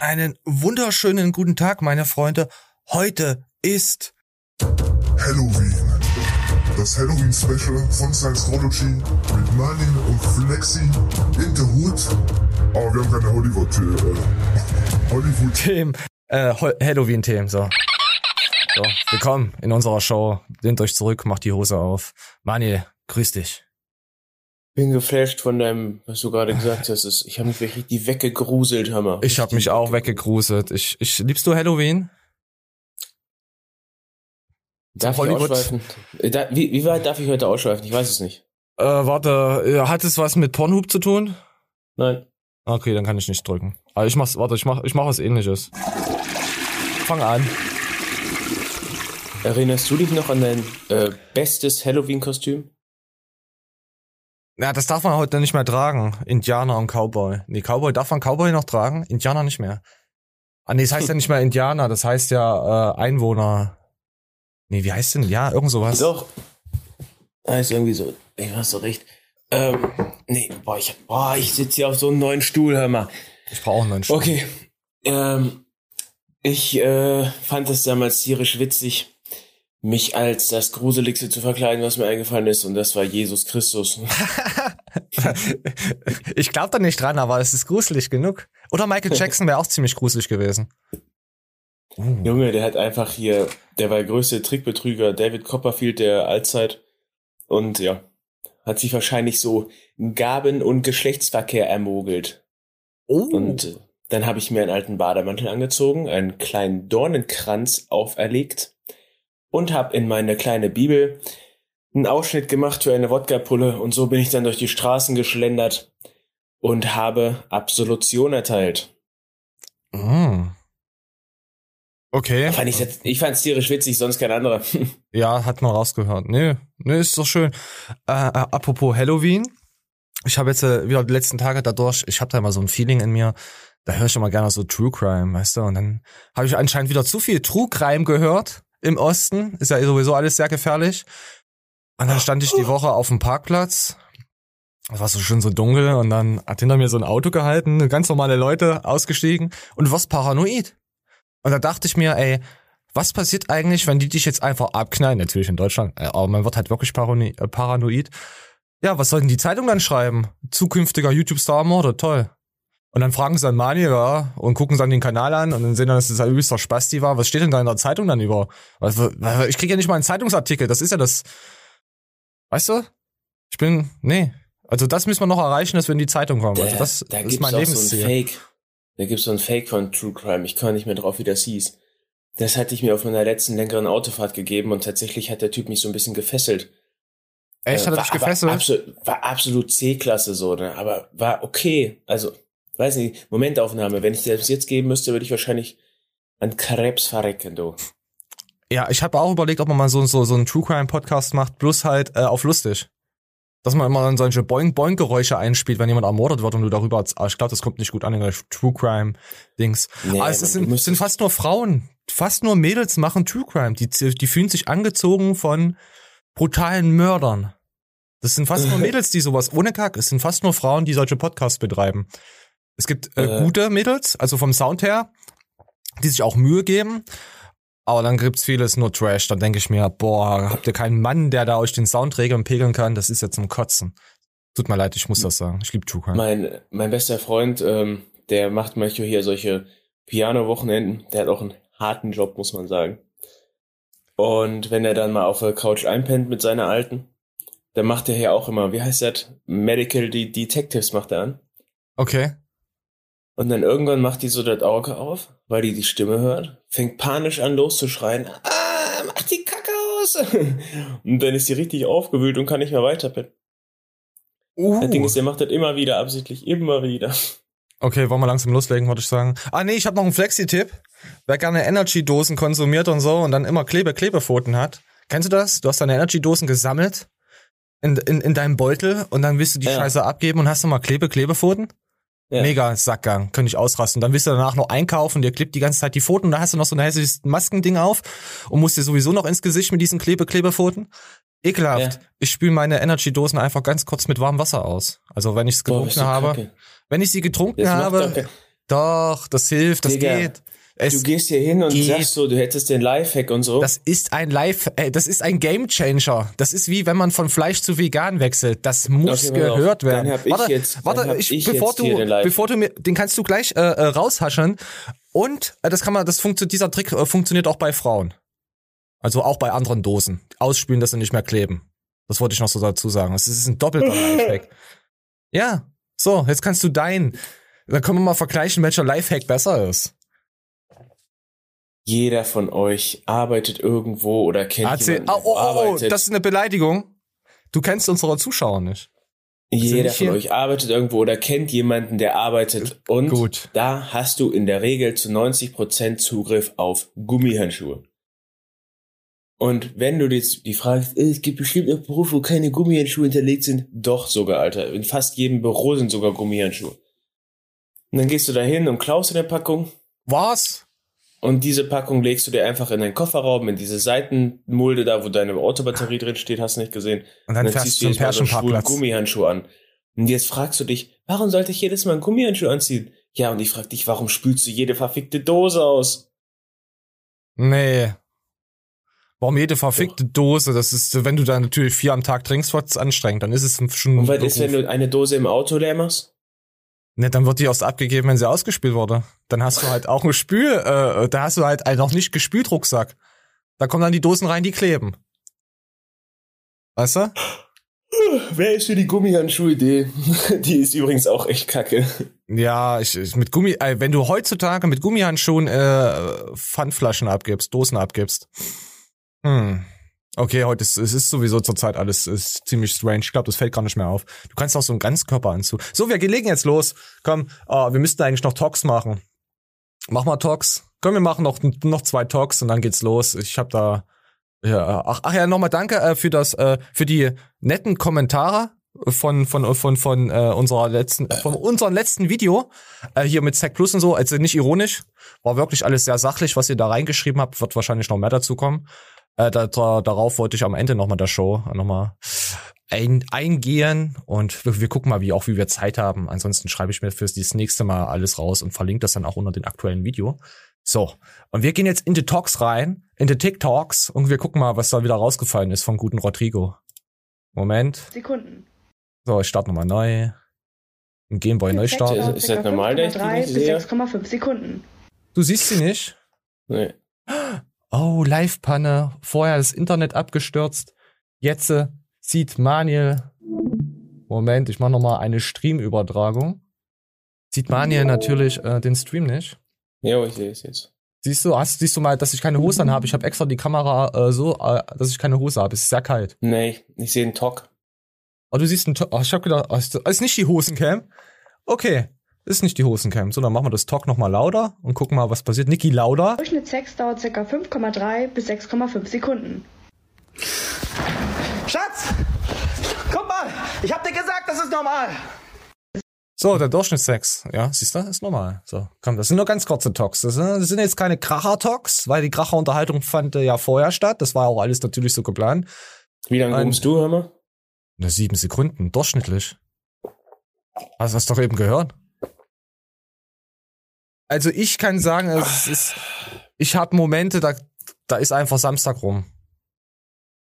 Einen wunderschönen guten Tag, meine Freunde. Heute ist Halloween. Das Halloween-Special von Science-Trology mit Marlin und Flexi in the Hood. Aber wir haben keine Hollywood, äh, Hollywood. Themen, äh, Halloween-Themen, so. So, willkommen in unserer Show. Lehnt euch zurück, macht die Hose auf. Mani, grüß dich. Bin geflasht von deinem, was du gerade gesagt hast. Ich habe mich richtig weggegruselt, Hammer. Ich habe mich auch weggegruselt. Ich, ich, liebst du Halloween? Darf ich Hollywood? ausschweifen? Äh, Da, wie, wie weit darf ich heute ausschweifen? Ich weiß es nicht. Äh, warte, äh, hat es was mit Pornhub zu tun? Nein. Okay, dann kann ich nicht drücken. Aber ich mach's, warte, ich mach, ich mach was ähnliches. Fang an. Erinnerst du dich noch an dein äh, bestes Halloween-Kostüm? Ja, das darf man heute nicht mehr tragen. Indianer und Cowboy. Nee, Cowboy darf man Cowboy noch tragen, Indianer nicht mehr. Ah, nee, das heißt ja nicht mehr Indianer, das heißt ja äh, Einwohner. Nee, wie heißt denn? Ja, irgend sowas. Doch. Ist irgendwie so. Ich hast so recht. Ähm, nee, boah, ich, boah, ich sitze hier auf so einem neuen Stuhl, hör mal. Ich brauche auch einen neuen Stuhl. Okay. Ähm, ich äh, fand es damals tierisch witzig, mich als das Gruseligste zu verkleiden, was mir eingefallen ist, und das war Jesus Christus. ich glaube da nicht dran, aber es ist gruselig genug. Oder Michael Jackson wäre auch ziemlich gruselig gewesen. Uh. Junge, der hat einfach hier, der war der größte Trickbetrüger, David Copperfield der Allzeit. Und ja, hat sich wahrscheinlich so Gaben- und Geschlechtsverkehr ermogelt. Oh. Und äh, dann habe ich mir einen alten Bademantel angezogen, einen kleinen Dornenkranz auferlegt und habe in meine kleine Bibel einen Ausschnitt gemacht für eine Wodka-Pulle und so bin ich dann durch die Straßen geschlendert und habe Absolution erteilt. Mm. Okay. Fand ich jetzt, ich fand's tierisch witzig, sonst kein anderer. Ja, hat man rausgehört. Nee, nee, ist doch schön. Äh, äh, apropos Halloween. Ich habe jetzt äh, wieder die letzten Tage dadurch, ich habe da immer so ein Feeling in mir, da höre ich immer gerne so True Crime, weißt du? Und dann habe ich anscheinend wieder zu viel True Crime gehört im Osten. Ist ja sowieso alles sehr gefährlich. Und dann stand ich die Woche auf dem Parkplatz. Es war so schön so dunkel und dann hat hinter mir so ein Auto gehalten, ganz normale Leute ausgestiegen und du warst paranoid. Und da dachte ich mir, ey, was passiert eigentlich, wenn die dich jetzt einfach abknallen? Natürlich in Deutschland, äh, aber man wird halt wirklich äh, paranoid. Ja, was soll denn die Zeitung dann schreiben? Zukünftiger YouTube-Star-Morde, toll. Und dann fragen sie dann Mani, ja, und gucken dann den Kanal an und dann sehen dann, dass es ein übelster Spasti war. Was steht denn da in der Zeitung dann über? Ich krieg ja nicht mal einen Zeitungsartikel, das ist ja das. Weißt du? Ich bin, nee. Also das müssen wir noch erreichen, dass wir in die Zeitung kommen. Also das, da das ist gibt's mein auch so ein Lebensziel. Fake. Da gibt's so ein Fake von True Crime. Ich kann nicht mehr drauf, wie das hieß. Das hatte ich mir auf meiner letzten längeren Autofahrt gegeben und tatsächlich hat der Typ mich so ein bisschen gefesselt. Echt, hat er Äh, dich gefesselt? Absolut, war absolut C-Klasse so, ne? Aber war okay. Also, weiß nicht, Momentaufnahme. Wenn ich dir das jetzt geben müsste, würde ich wahrscheinlich an Krebs verrecken, du. Ja, ich habe auch überlegt, ob man mal so, so, so einen True Crime Podcast macht, bloß halt äh, auf lustig. Dass man immer dann solche Boing-Boing-Geräusche einspielt, wenn jemand ermordet wird und du darüber, aber ich glaube, das kommt nicht gut an in der True Crime-Dings. Nee, aber es sind, sind fast nur Frauen. Fast nur Mädels machen True Crime. Die, die fühlen sich angezogen von brutalen Mördern. Das sind fast nur Mädels, die sowas, ohne Kack, es sind fast nur Frauen, die solche Podcasts betreiben. Es gibt äh, Äh. gute Mädels, also vom Sound her, die sich auch Mühe geben. Aber dann gibt's vieles nur Trash. Dann denke ich mir, boah, habt ihr keinen Mann, der da euch den Sound regeln und pegeln kann? Das ist ja zum Kotzen. Tut mir leid, ich muss das sagen. Ich liebe Crime. Mein, mein bester Freund, ähm, der macht manchmal hier solche Piano-Wochenenden. Der hat auch einen harten Job, muss man sagen. Und wenn er dann mal auf der Couch einpennt mit seiner Alten, dann macht er hier auch immer, wie heißt das? Medical De Detectives macht er an. Okay. Und dann irgendwann macht die so das Auge auf, weil die die Stimme hört, fängt panisch an loszuschreien. Ah, mach die Kacke aus! Und dann ist sie richtig aufgewühlt und kann nicht mehr weiterpennen. Uh. Das Ding ist, der macht das immer wieder absichtlich, immer wieder. Okay, wollen wir langsam loslegen, würde ich sagen. Ah nee, ich habe noch einen Flexi-Tipp. Wer gerne Energy-Dosen konsumiert und so und dann immer Klebe-Klebepfoten hat. Kennst du das? Du hast deine Energy-Dosen gesammelt in, in, in deinem Beutel und dann willst du die Ja. Scheiße abgeben und hast nochmal Klebe-Klebepfoten? Ja. Mega Sackgang, könnte ich ausrasten. Dann willst du danach noch einkaufen, dir klebt die ganze Zeit die Pfoten und da hast du noch so ein hässliches Maskending auf und musst dir sowieso noch ins Gesicht mit diesen Klebe-Klebepfoten. Ekelhaft. Ja. Ich spüle meine Energy-Dosen einfach ganz kurz mit warmem Wasser aus. Also wenn ich es Boah, getrunken du habe, kacke. wenn ich sie getrunken Das habe, doch Doch, das hilft, das Digga, geht. Es, du gehst hier hin und geht. sagst so, du hättest den Lifehack und so. das ist ein Live, äh, das ist ein Gamechanger. Das ist wie wenn man von Fleisch zu vegan wechselt. Das muss Okay, auf. gehört Dann werden. hab ich warte, jetzt- warte, ich, ich bevor du, bevor du mir, den kannst du gleich äh, äh, raushaschen. Und äh, das kann man, das funktioniert, dieser Trick äh, funktioniert auch bei Frauen. Also auch bei anderen Dosen. Ausspülen, dass sie nicht mehr kleben. Das wollte ich noch so dazu sagen. Das ist ein doppelter Lifehack. Ja, so, jetzt kannst du deinen. Dann können wir mal vergleichen, welcher Lifehack besser ist. Jeder von euch arbeitet irgendwo oder kennt Erzähl, jemanden, oh, der oh, oh, arbeitet. das ist eine Beleidigung. Du kennst unsere Zuschauer nicht. Jeder von euch arbeitet irgendwo oder kennt jemanden, der arbeitet. Und Gut. da hast du in der Regel zu 90% Zugriff auf Gummihandschuhe. Und wenn du jetzt die Frage, äh, es gibt bestimmt auch Berufe, wo keine Gummihandschuhe hinterlegt sind, doch sogar, Alter. In fast jedem Büro sind sogar Gummihandschuhe. Und dann gehst du da hin und klaust eine Packung Was? Und diese Packung legst du dir einfach in deinen Kofferraum, in diese Seitenmulde da, wo deine Autobatterie drin steht, hast du nicht gesehen. Und dann Und fährst ziehst du zum Mal so. Gummihandschuh an. Und jetzt fragst du dich, warum sollte ich jedes Mal einen Gummihandschuh anziehen? Ja, und ich frag dich, warum spülst du jede verfickte Dose aus? Nee. Warum jede verfickte Dose? Das ist, wenn du da natürlich vier am Tag trinkst, wird's anstrengend. Dann ist es schon. Und was ist, wenn du eine Dose im Auto leer machst? Ne, dann wird die erst abgegeben, wenn sie ausgespült wurde. Dann hast du halt auch ein Spül, äh, da hast du halt einen noch nicht gespült Rucksack. Da kommen dann die Dosen rein, die kleben. Weißt du? Wer ist für die Gummihandschuh-Idee? Die ist übrigens auch echt kacke. Ja, ich, ich mit Gummi, äh, wenn du heutzutage mit Gummihandschuhen äh, Pfandflaschen abgibst, Dosen abgibst. Hm. Okay, heute ist es ist sowieso zurzeit alles ist ziemlich strange. Ich glaube, das fällt gar nicht mehr auf. Du kannst auch so einen Ganzkörperanzug. So, wir legen jetzt los. Komm, äh, wir müssten eigentlich noch Talks machen. Mach mal Talks. Komm, wir machen noch noch zwei Talks und dann geht's los. Ich habe da ja, ach, ach ja, nochmal danke äh, für das äh, für die netten Kommentare von von von von äh, unserer letzten von unserem letzten Video äh, hier mit Zack Plus und so, also nicht ironisch, war wirklich alles sehr sachlich, was ihr da reingeschrieben habt, wird wahrscheinlich noch mehr dazu kommen. Äh, da, da, darauf wollte ich am Ende nochmal der Show nochmal ein, eingehen und wir, wir gucken mal, wie auch wie wir Zeit haben. Ansonsten schreibe ich mir fürs das nächste Mal alles raus und verlinke das dann auch unter den aktuellen Video. So, und wir gehen jetzt in die Talks rein, in die TikToks und wir gucken mal, was da wieder rausgefallen ist vom guten Rodrigo. Moment. Sekunden. So, ich starte nochmal neu. Ein Gameboy Neustart. Ist- ist das normal, dass ich die 5,3 nicht bis sehe? 6,5 Sekunden. Du siehst sie nicht? Nee. Oh, Live-Panne. Vorher das Internet abgestürzt. Jetzt äh, sieht Maniel. Moment, ich mache nochmal eine Streamübertragung. Sieht Maniel natürlich äh, den Stream nicht. Ja, ich sehe es jetzt. Siehst du, hast, siehst du mal, dass ich keine Hose an habe? Ich habe extra die Kamera äh, so, äh, dass ich keine Hose habe. Es ist sehr kalt. Nee, ich sehe einen Talk. Oh, du siehst einen To- oh, ich hab gedacht, oh, ist, ist nicht die Hosencam? Okay, ist nicht die Hosencam. So, dann machen wir das Talk nochmal lauter und gucken mal, was passiert. Niki lauter. Durchschnittsex dauert ca. 5,3 bis 6,5 Sekunden. Schatz! Guck mal! Ich hab dir gesagt, das ist normal! So, der Durchschnittssex, ja, siehst du, ist normal. So, komm, das sind nur ganz kurze Talks. Das sind, jetzt keine Kracher-Talks, weil die Kracher-Unterhaltung fand äh, ja vorher statt. Das war auch alles natürlich so geplant. Wie lange kommst du, hör mal? Nur sieben Sekunden, durchschnittlich. Hast du das doch eben gehört? Also ich kann sagen, es ist, ich habe Momente, da, da ist einfach Samstag rum.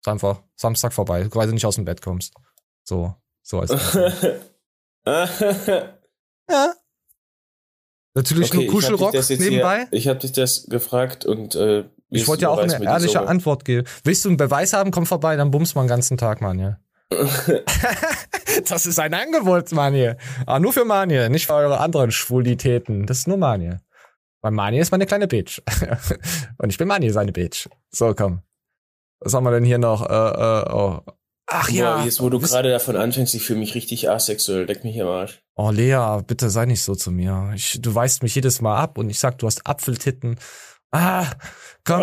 Ist einfach Samstag vorbei, weil du nicht aus dem Bett kommst. So, so als ja. Natürlich nur ich hab dich Kuschelrock nebenbei. Hier, ich habe dich das gefragt und äh, ich wollte ja auch eine ehrliche Antwort geben. Willst du einen Beweis haben, komm vorbei, dann bummst mal den ganzen Tag, Manje. das ist ein Angebot, Manje. Aber nur für Manje, nicht für eure anderen Schwulitäten. Das ist nur Manje. Weil Manje ist meine kleine Bitch. Und ich bin Manje, seine Bitch. So, komm. Was haben wir denn hier noch? Äh, äh, oh. Ach ja. Boah, jetzt, wo du gerade davon anfängst, ich fühle mich richtig asexuell. Leck mich am Arsch. Oh, Lea, bitte sei nicht so zu mir. Ich, du weist mich jedes Mal ab und ich sag, du hast Apfeltitten. Ah, komm.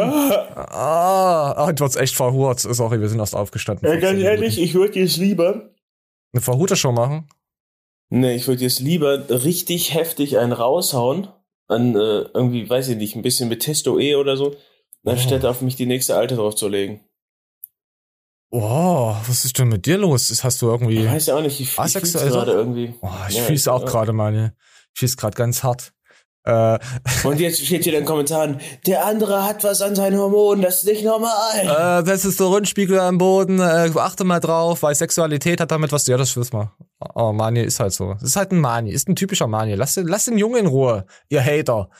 Ah, ah, du hast echt verhurt. Sorry, wir sind erst aufgestanden. Ja, ganz 10 ehrlich, ich würde jetzt lieber. Eine Verhuter-Show machen? Nee, ich würde jetzt lieber richtig heftig einen raushauen. An äh, irgendwie, weiß ich nicht, ein bisschen mit Testo E oder so. Anstatt Oh. auf mich die nächste Alte draufzulegen. Oh, was ist denn mit dir los? Das hast du irgendwie. Ich weiß ja auch nicht, ich, ich fühl's gerade irgendwie. Oh, ich Ja, fühl's auch ja. gerade mal. ne? Ich fühl's gerade ganz hart. Äh, Und jetzt steht hier in den Kommentaren, der andere hat was an seinen Hormonen, das ist nicht normal. äh, Testosteronspiegel am Boden, äh, achte mal drauf, weil Sexualität hat damit was, ja, das wissen wir. Oh, Mani ist halt so. Das ist halt ein Mani, ist ein typischer Mani. Lass, den- lass den Jungen in Ruhe, ihr Hater.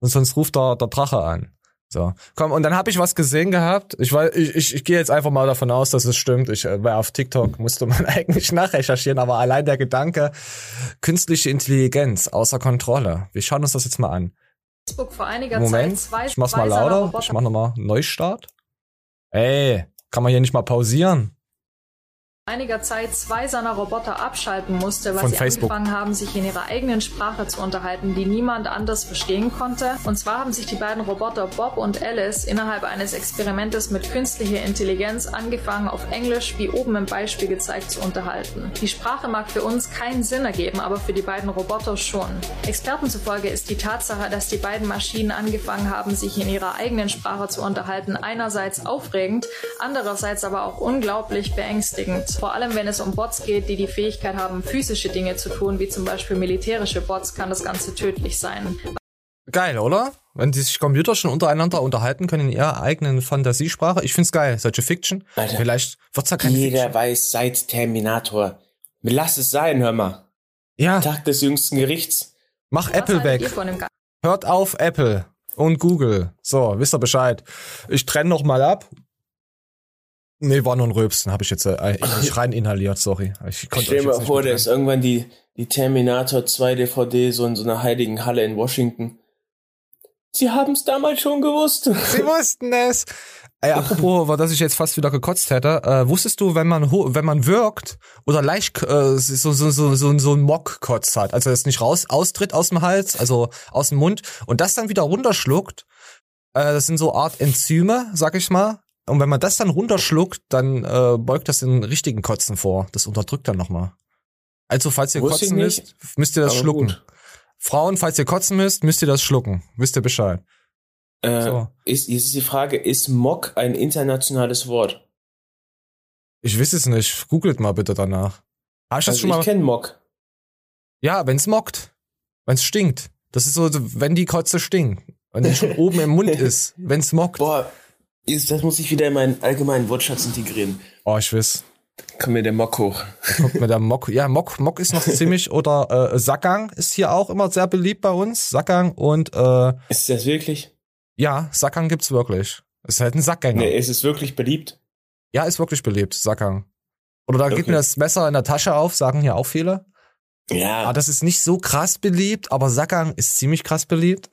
Und sonst ruft der, der Drache an. So, komm, und dann habe ich was gesehen gehabt. Ich weiß, ich, ich, ich gehe jetzt einfach mal davon aus, dass es stimmt. Ich äh, war auf TikTok, musste man eigentlich nachrecherchieren, aber allein der Gedanke, künstliche Intelligenz außer Kontrolle. Wir schauen uns das jetzt mal an. Facebook vor einiger Moment, Zeit zwei, ich mach's mal lauter. Ich mach nochmal Neustart. Ey, kann man hier nicht mal pausieren? Einiger Zeit zwei seiner Roboter abschalten musste, weil Von sie Facebook. angefangen haben, sich in ihrer eigenen Sprache zu unterhalten, die niemand anders verstehen konnte. Und zwar haben sich die beiden Roboter Bob und Alice innerhalb eines Experimentes mit künstlicher Intelligenz angefangen, auf Englisch, wie oben im Beispiel gezeigt, zu unterhalten. Die Sprache mag für uns keinen Sinn ergeben, aber für die beiden Roboter schon. Experten zufolge ist die Tatsache, dass die beiden Maschinen angefangen haben, sich in ihrer eigenen Sprache zu unterhalten, einerseits aufregend, andererseits aber auch unglaublich beängstigend. Vor allem, wenn es um Bots geht, die die Fähigkeit haben, physische Dinge zu tun, wie zum Beispiel militärische Bots, kann das Ganze tödlich sein. Geil, oder? Wenn die sich Computer schon untereinander unterhalten können in ihrer eigenen Fantasiesprache. Ich find's geil, solche Fiction. Alter. Vielleicht wird's ja keine Jeder Fiction. weiß seit Terminator. Lass es sein, hör mal. Ja, Tag des jüngsten Gerichts. mach Was Apple weg. Hört auf Apple und Google. So, wisst ihr Bescheid. Ich trenne noch mal ab. Nee, war nur ein Röpsen, habe ich jetzt äh, ich rein inhaliert, sorry. Ich konnte Stell nicht vor, da ist irgendwann die, die Terminator 2 DVD so in so einer heiligen Halle in Washington. Sie haben es damals schon gewusst. Sie wussten es. Ey, apropos, war, dass ich jetzt fast wieder gekotzt hätte. Äh, wusstest du, wenn man ho- wenn man wirkt oder leicht äh, so so so so so ein Mockkotz hat, also das nicht raus austritt aus dem Hals, also aus dem Mund und das dann wieder runterschluckt, äh, das sind so Art Enzyme, sag ich mal. Und wenn man das dann runterschluckt, dann äh, beugt das den richtigen Kotzen vor. Das unterdrückt dann nochmal. Also falls ihr Wusste kotzen nicht, müsst, müsst ihr das schlucken. gut. Frauen, falls ihr kotzen müsst, müsst ihr das schlucken. Wisst ihr Bescheid. Äh, So. ist, jetzt ist die Frage, ist Mock ein internationales Wort? Ich weiß es nicht. Googelt mal bitte danach. Hast du das Also schon mal? ich kenne Mock. Ja, wenn's mockt. Wenn's stinkt. Das ist so, wenn die Kotze stinkt. Wenn die schon oben im Mund ist. Wenn's mockt. Boah, das muss ich wieder in meinen allgemeinen Wortschatz integrieren. Oh, ich weiß. Kommt mir der Mock hoch. Kommt mir der Mock. Ja, Mock, Mock ist noch ziemlich, oder äh, Sackgang ist hier auch immer sehr beliebt bei uns. Sackgang und äh, Ist das wirklich? ja, Sackgang gibt's wirklich. Ist halt ein Sackgänger. Nee, ist es wirklich beliebt? Ja, ist wirklich beliebt, Sackgang. Oder da geht Okay. mir das Messer in der Tasche auf, sagen hier auch viele. Ja. Ah, das ist nicht so krass beliebt, aber Sackgang ist ziemlich krass beliebt.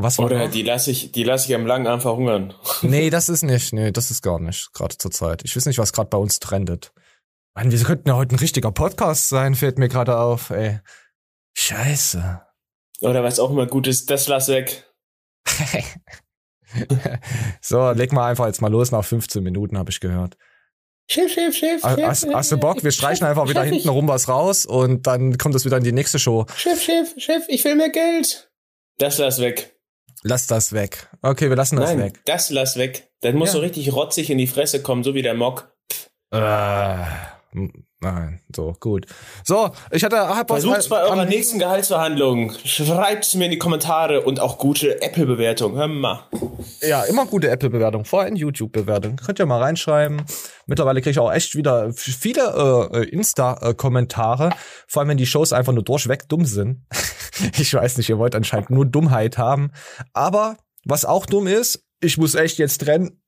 Was war Oder noch? die lasse ich, die lasse ich am langen Arm verhungern. Nee, das ist nicht. Nee, das ist gar nicht. Gerade zur Zeit. Ich weiß nicht, was gerade bei uns trendet. Mann, wir könnten ja heute ein richtiger Podcast sein, fällt mir gerade auf, ey. Scheiße. Oder was auch immer gut ist, das lass weg. so, leg mal einfach jetzt mal los. Nach 15 Minuten habe ich gehört. Chef. Ah, Chef, Hast, hast du Bock? Wir streichen einfach wieder Chef, hinten rum was raus und dann kommt es wieder in die nächste Show. Chef, Chef, Chef, ich will mehr Geld. Das lass weg. Lass das weg. Okay, wir lassen das Nein, weg. das lass weg. Dann muss Ja. so richtig rotzig in die Fresse kommen, so wie der Mock. Äh, nein, so, gut. So, ich hatte hab was Versucht's bei am eurer nächsten Gehaltsverhandlung. Schreibt's mir in die Kommentare und auch gute Apple-Bewertung. Hör mal. Ja, immer gute Apple-Bewertung, vor allem YouTube-Bewertung. Könnt ihr mal reinschreiben. Mittlerweile kriege ich auch echt wieder viele äh, Insta-Kommentare, vor allem wenn die Shows einfach nur durchweg dumm sind. ich weiß nicht, ihr wollt anscheinend nur Dummheit haben. Aber was auch dumm ist, ich muss echt jetzt trennen.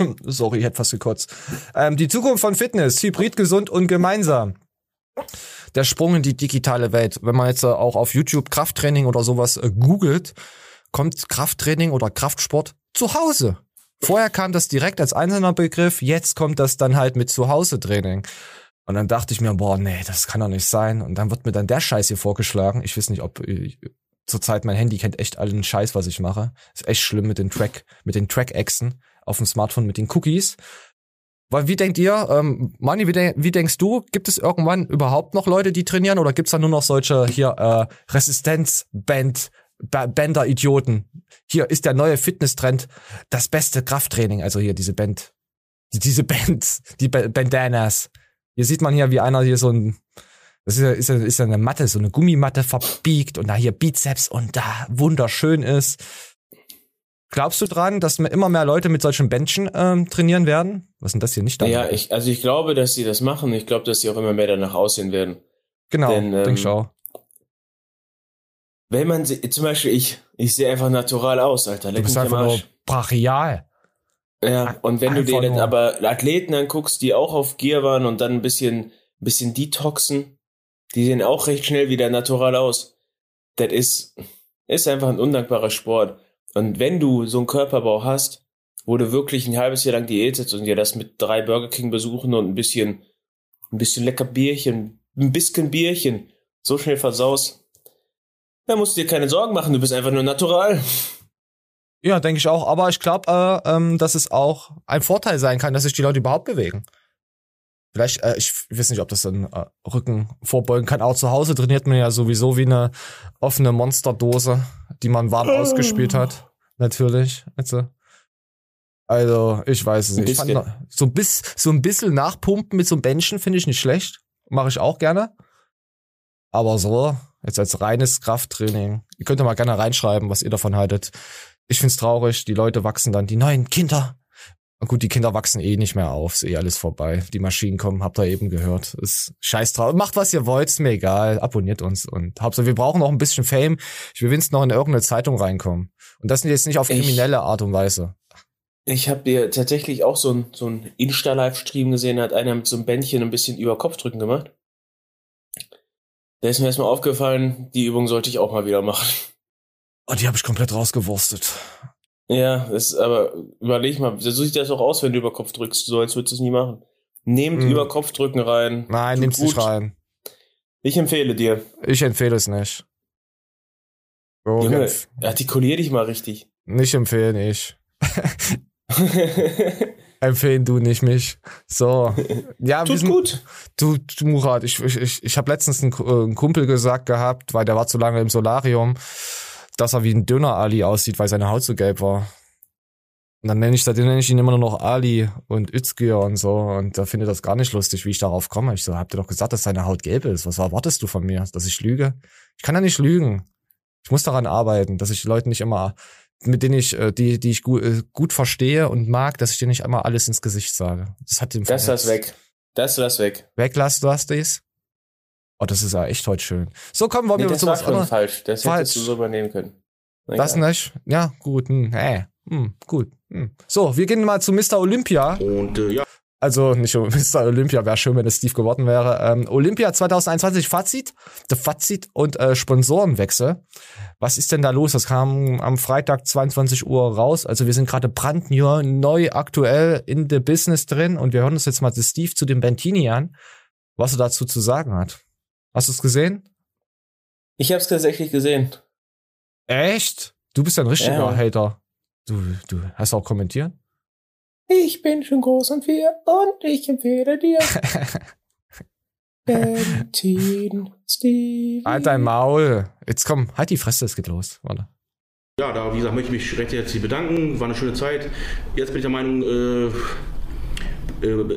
Sorry, ich hätte fast gekotzt. Ähm, die Zukunft von Fitness, hybrid, gesund und gemeinsam. Der Sprung in die digitale Welt. Wenn man jetzt äh, auch auf YouTube Krafttraining oder sowas äh, googelt, kommt Krafttraining oder Kraftsport zu Hause. Vorher kam das direkt als einzelner Begriff, jetzt kommt das dann halt mit Zuhause-Training. Und dann dachte ich mir, boah, nee, das kann doch nicht sein. Und dann wird mir dann der Scheiß hier vorgeschlagen. Ich weiß nicht, ob äh, zurzeit mein Handy kennt echt allen Scheiß, was ich mache. Ist echt schlimm mit den Track, mit den Track-Echsen auf dem Smartphone mit den Cookies. Weil wie denkt ihr, ähm, Mani, wie, denk, wie denkst du, gibt es irgendwann überhaupt noch Leute, die trainieren oder gibt's da nur noch solche hier äh, Resistenzband Ba- Bänder-Idioten? Hier ist der neue Fitnesstrend das beste Krafttraining, also hier diese Band, die, diese Bands, die ba Bandanas. Hier sieht man hier, wie einer hier so ein Das ist ja, ist ja, ist ja eine Matte, so eine Gummimatte verbiegt und da hier Bizeps und da wunderschön ist. Glaubst du dran, dass immer mehr Leute mit solchen Bändchen ähm, trainieren werden? Was sind das hier nicht? Ja, ich, also ich glaube, dass sie das machen. Ich glaube, dass sie auch immer mehr danach aussehen werden. Genau, Denn, ähm, ich auch. Wenn man sie, zum Beispiel ich, ich sehe einfach natural aus, Alter. Du Leck bist mich am einfach nur brachial. Ja, und wenn du einfach dir jetzt nur- aber Athleten anguckst, die auch auf Gear waren und dann ein bisschen, ein bisschen detoxen, die sehen auch recht schnell wieder natural aus. Das ist, ist einfach ein undankbarer Sport. Und wenn du so einen Körperbau hast, wo du wirklich ein halbes Jahr lang Diät sitzt und dir das mit drei Burger King besuchen und ein bisschen, ein bisschen lecker Bierchen, ein bisschen Bierchen so schnell versaust, dann musst du dir keine Sorgen machen, du bist einfach nur natural. Ja, denke ich auch. Aber ich glaube, äh, ähm, dass es auch ein Vorteil sein kann, dass sich die Leute überhaupt bewegen. Vielleicht, äh, ich weiß nicht, ob das dann äh, Rücken vorbeugen kann. Auch zu Hause trainiert man ja sowieso wie eine offene Monsterdose, die man warm ausgespielt hat. Natürlich. Also, also ich weiß es Ein nicht. Ich fand, so, bis, so ein bisschen nachpumpen mit so einem Bändchen finde ich nicht schlecht. Mache ich auch gerne. Aber so, jetzt als reines Krafttraining. Ihr könnt ja mal gerne reinschreiben, was ihr davon haltet. Ich find's traurig, die Leute wachsen dann, die neuen Kinder. Und gut, die Kinder wachsen eh nicht mehr auf, ist eh alles vorbei. Die Maschinen kommen, habt ihr eben gehört. Ist scheiß drauf. Macht was ihr wollt, ist mir egal. Abonniert uns und Hauptsache, wir brauchen noch ein bisschen Fame. Ich will wenigstens noch in irgendeine Zeitung reinkommen. Und das jetzt nicht auf Ich- kriminelle Art und Weise. Ich habe dir tatsächlich auch so ein, so ein Insta-Livestream gesehen, da hat einer mit so einem Bändchen ein bisschen über Kopfdrücken gemacht. Da ist mir erstmal aufgefallen, die Übung sollte ich auch mal wieder machen. Oh, die habe ich komplett rausgewurstet. Ja, ist aber, überleg mal, so sieht das auch aus, wenn du über Kopf drückst, so als würdest du es nie machen. Nehmt Mhm. über Kopfdrücken rein. Nein, nimm's nicht rein. Ich empfehle dir. Ich empfehle es nicht. So, Junge, jetzt. artikulier dich mal richtig. Nicht empfehlen ich. Empfehlen du nicht mich. So. Ja, Tut sind, gut. Du, du Murat, ich, ich, ich, ich habe letztens äh, einen Kumpel gesagt gehabt, weil der war zu lange im Solarium, dass er wie ein Döner-Ali aussieht, weil seine Haut so gelb war. Und dann nenne ich, seitdem nenne ich ihn immer nur noch Ali und Özgür und so. Und da findet das gar nicht lustig, wie ich darauf komme. Ich so, habt ihr doch gesagt, dass seine Haut gelb ist. Was erwartest du von mir? Dass ich lüge? Ich kann ja nicht lügen. Ich muss daran arbeiten, dass ich die Leute nicht immer, mit denen ich, äh, die, die ich gut, äh, gut verstehe und mag, dass ich dir nicht einmal alles ins Gesicht sage. Das hat den Das lass weg. Das lass weg. Weglass, du hast dies. Oh, das ist ja echt heute schön. So, komm, wollen Nee, wir das zu war was schon anderes. falsch. Das Falsch. hättest du so übernehmen können. Na Das egal. nicht? Ja, gut. Hm, äh, hm, gut. Hm. So, wir gehen mal zu Mr. Olympia. Und äh, ja, Also nicht Mr. Olympia, wäre schön, wenn es Steve geworden wäre. Ähm, Olympia 2021 Fazit, der Fazit und äh, Sponsorenwechsel. Was ist denn da los? Das kam am Freitag 22 Uhr raus. Also wir sind gerade brandneu, neu aktuell in the Business drin und wir hören uns jetzt mal zu Steve zu dem Bentini an, was er dazu zu sagen hat. Hast du es gesehen? Ich hab's tatsächlich gesehen. Echt? Du bist ein richtiger Ja. Hater. Du, du hast auch kommentiert? Ich bin schon groß und viel und ich empfehle dir. Bentin, Stevie. Halt dein Maul. Jetzt komm, halt die Fresse, es geht los. Warte. ja, da, wie gesagt, möchte ich mich recht herzlich bedanken. War eine schöne Zeit. Jetzt bin ich der Meinung, äh,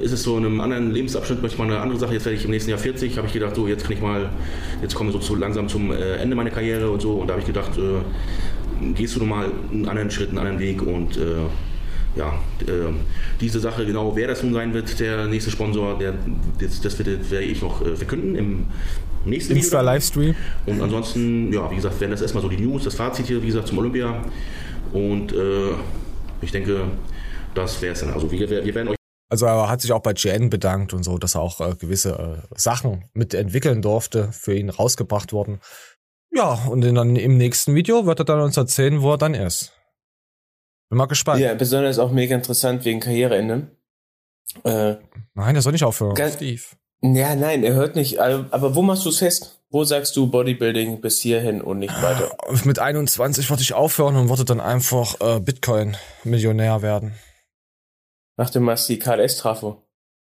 ist es so in einem anderen Lebensabschnitt, möchte ich mal eine andere Sache. Jetzt werde ich im nächsten Jahr 40. Habe ich gedacht, so, jetzt kann ich mal, jetzt komme ich so zu, langsam zum äh, Ende meiner Karriere und so. Und da habe ich gedacht, äh, gehst du nochmal einen anderen Schritt, einen anderen Weg und äh, ja, äh, diese Sache, genau wer das nun sein wird, der nächste Sponsor, der, das, das werde, werde ich noch äh, verkünden im nächsten. Insta-Livestream. Und ansonsten, ja, wie gesagt, wären das erstmal so die News, das Fazit hier, wie gesagt, zum Olympia. Und äh, ich denke, das wäre es dann. Also wir, wir werden euch Also er hat sich auch bei GN bedankt und so, dass er auch äh, gewisse äh, Sachen mitentwickeln durfte, für ihn rausgebracht wurden. Ja, und dann im nächsten Video wird er dann uns erzählen, wo er dann ist. Bin mal gespannt. Ja, besonders auch mega interessant wegen Karriereende. Äh, Nein, er soll nicht aufhören. Ganz- Steve. ja, nein, er hört nicht. Aber wo machst du es fest? Wo sagst du Bodybuilding bis hierhin und nicht weiter? Mit 21 wollte ich aufhören und wollte dann einfach äh, Bitcoin-Millionär werden. Ach, du machst die KLS-Trafo.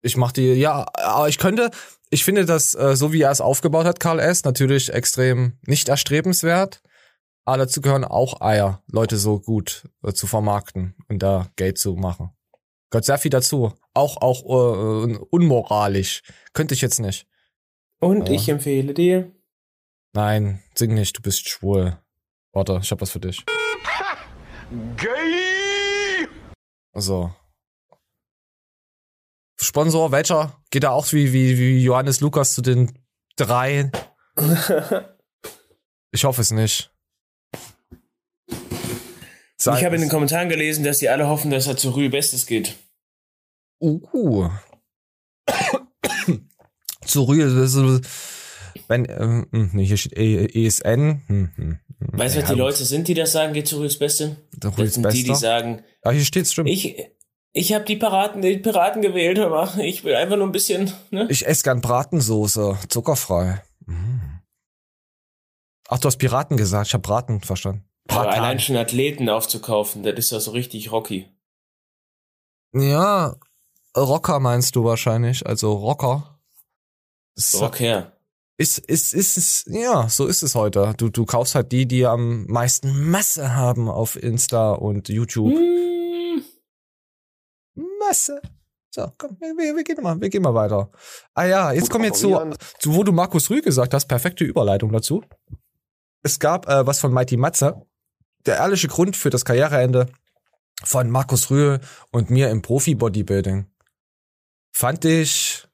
Ich mach die, ja, aber ich könnte, ich finde das, äh, so wie er es aufgebaut hat, Karl S., natürlich extrem nicht erstrebenswert. Aber dazu gehören auch Eier, Leute so gut äh, zu vermarkten und da Geld zu machen. Gehört sehr viel dazu. Auch, auch äh, unmoralisch. Könnte ich jetzt nicht. Und Ja. ich empfehle dir. Nein, sing nicht, du bist schwul. Warte, ich hab was für dich. Gay! Also. Sponsor, welcher? Geht da auch wie, wie, wie Johannes Lukas zu den drei? Ich hoffe es nicht. Sag- ich habe in den Kommentaren gelesen, dass die alle hoffen, dass er zu Rühl Bestes geht. Uh. zu Rühe, ist- wenn, ähm, hm, nee, hier steht E- ESN. Hm, hm, hm. Weißt du, was die Leute sind, die das sagen, geht zu Rühls Beste? Der Das sind die, die Bester. sagen, Ah, hier steht's, stimmt. Ich, ich, habe die Piraten, die Piraten gewählt, aber ich will einfach nur ein bisschen, ne? ich esse gern Bratensoße, zuckerfrei. Mm. Ach, du hast Piraten gesagt, ich habe Braten verstanden. Aber Bratan. allein schon Athleten aufzukaufen, das ist doch so richtig Rocky. Ja, Rocker meinst du wahrscheinlich, also Rocker. Ist, Rock her. ist, ist, ist, ist, ja, so ist es heute. Du, du kaufst halt die, die am meisten Masse haben auf Insta und YouTube. Hm, Masse. So, komm, wir, wir, gehen mal, wir gehen mal weiter. Ah ja, jetzt Gut kommen wir zu, zu, wo du Markus Rühl gesagt hast, perfekte Überleitung dazu. Es gab äh, was von Mighty Matze. Der ehrliche Grund für das Karriereende von Markus Rühl und mir im Profi-Bodybuilding. Fand ich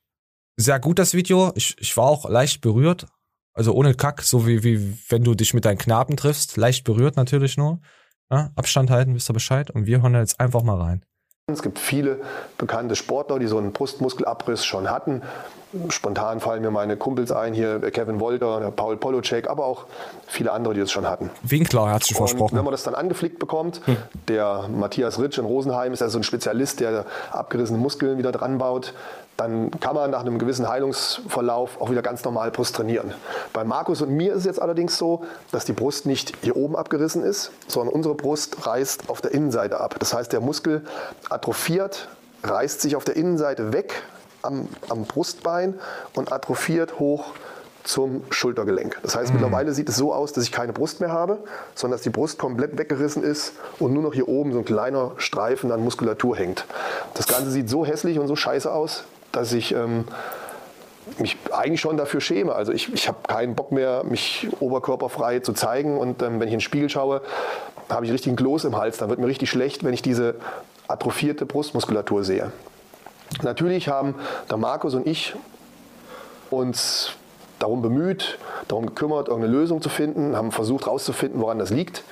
sehr gut, das Video. Ich, ich war auch leicht berührt. Also ohne Kack, so wie, wie wenn du dich mit deinen Knaben triffst. Leicht berührt natürlich nur. Ja, Abstand halten, wisst ihr Bescheid. Und wir hören jetzt einfach mal rein. Es gibt viele bekannte Sportler, die so einen Brustmuskelabriss schon hatten. Spontan fallen mir meine Kumpels ein, hier Kevin Wolter, Paul Polocek, aber auch viele andere, die das schon hatten. Winkler hat sich versprochen. wenn man das dann angeflickt bekommt, der Matthias Ritsch in Rosenheim ist ja so ein Spezialist, der abgerissene Muskeln wieder dran baut, dann kann man nach einem gewissen Heilungsverlauf auch wieder ganz normal Brust trainieren. Bei Markus und mir ist es jetzt allerdings so, dass die Brust nicht hier oben abgerissen ist, sondern unsere Brust reißt auf der Innenseite ab. Das heißt, der Muskel atrophiert, reißt sich auf der Innenseite weg am, am Brustbein und atrophiert hoch zum Schultergelenk. Das heißt, mittlerweile sieht es so aus, dass ich keine Brust mehr habe, sondern dass die Brust komplett weggerissen ist und nur noch hier oben so ein kleiner Streifen an Muskulatur hängt. Das Ganze sieht so hässlich und so scheiße aus, dass ich ähm, mich eigentlich schon dafür schäme. Also ich, ich habe keinen Bock mehr, mich oberkörperfrei zu zeigen. Und ähm, wenn ich in den Spiegel schaue, habe ich richtig einen Kloß im Hals. Dann wird mir richtig schlecht, wenn ich diese atrophierte Brustmuskulatur sehe. Natürlich haben der Markus und ich uns darum bemüht, darum gekümmert, irgendeine Lösung zu finden, haben versucht herauszufinden, woran das liegt.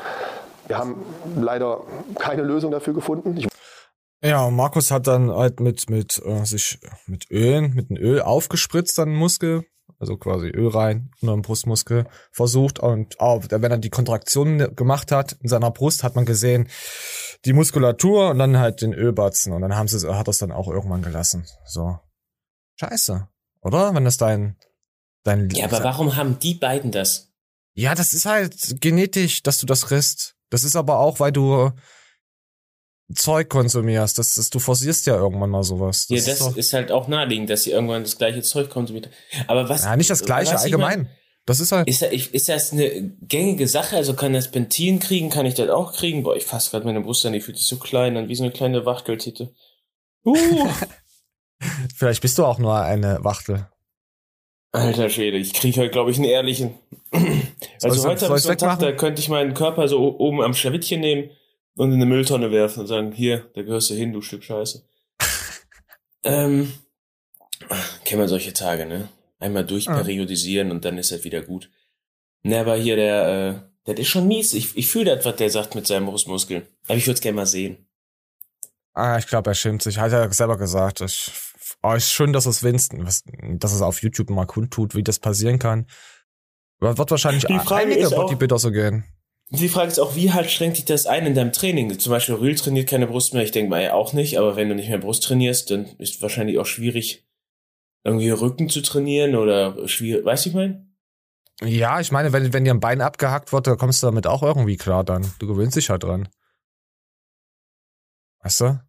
Wir haben leider keine Lösung dafür gefunden. Ich Ja, Markus hat dann halt mit, mit, äh, sich mit Ölen, mit einem Öl aufgespritzt dann den Muskel, also quasi Öl rein, unter dem Brustmuskel versucht und auch, wenn er die Kontraktion gemacht hat in seiner Brust, hat man gesehen, die Muskulatur und dann halt den Ölbatzen und dann haben sie, hat er es dann auch irgendwann gelassen. So. Scheiße. Oder? Wenn das dein, dein, Ja, aber warum haben die beiden das? ja, das ist halt genetisch, dass du das risst. Das ist aber auch, weil du Zeug konsumierst. Das, das, du forcierst ja irgendwann mal sowas. ja, ist das doch- ist halt auch naheliegend, dass sie irgendwann das gleiche Zeug konsumiert. Aber was? ja, nicht das Gleiche, allgemein. mein, das ist halt. Ist, das- ist das eine gängige Sache? Also kann das Bentin kriegen? Kann ich das auch kriegen? Boah, ich fasse gerade meine Brust an, die fühlt sich so klein an, wie so eine kleine Wachteltitte. Uh, Vielleicht bist du auch nur eine Wachtel. alter Schwede, ich kriege heute, glaube ich, einen ehrlichen. Also Soll heute habe ich so einen Tag, da könnte ich meinen Körper so oben am Schlawittchen nehmen und in eine Mülltonne werfen und sagen, hier, da gehörst du hin, du Stück Scheiße. ähm, kennen wir solche Tage, ne? Einmal durchperiodisieren und dann ist das wieder gut. Ne, aber hier der, äh, das ist schon mies. Ich, ich fühle das, was der sagt mit seinem Brustmuskel. Aber ich würde es gerne mal sehen. Ah, ich glaube, er schämt sich. Hat er selber gesagt. Ich, oh, ist schön, dass es Winston, was, dass es auf YouTube mal kundtut, wie das passieren kann. Wird wahrscheinlich einige Bodybuilder so gehen. Die Frage ist auch, wie halt schränkt dich das ein in deinem Training? Zum Beispiel Rühl trainiert keine Brust mehr. Ich denke mal, er auch nicht. Aber wenn du nicht mehr Brust trainierst, dann ist wahrscheinlich auch schwierig, irgendwie Rücken zu trainieren oder schwierig. Weißt du, ich meine? Ja, ich meine, wenn, wenn dir ein Bein abgehackt wird, dann kommst du damit auch irgendwie klar dann. Du gewöhnst dich halt dran. Weißt du?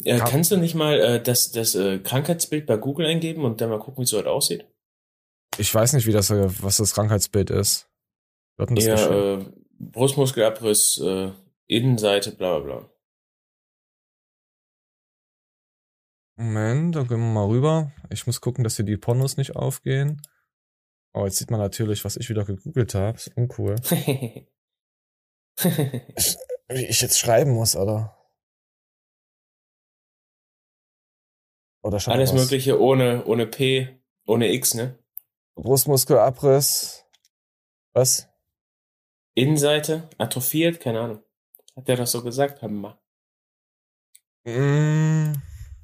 Ja, Ja. kannst du nicht mal äh, das, das äh, Krankheitsbild bei Google eingeben und dann mal gucken, wie es so halt aussieht? Ich weiß nicht, wie das, äh, was das Krankheitsbild ist. Wir hatten das Ja, äh, Brustmuskelabriss, äh, Innenseite, bla bla bla. Moment, dann gehen wir mal rüber. Ich muss gucken, dass hier die Pornos nicht aufgehen. Oh, jetzt sieht man natürlich, was ich wieder gegoogelt habe. Ist uncool. Wie ich jetzt schreiben muss, oder? Oder Alles was? Mögliche ohne, ohne P, ohne X, ne? Brustmuskelabriss. Was? Innenseite, atrophiert, keine Ahnung. Hat der das so gesagt? Haben wir. Mm,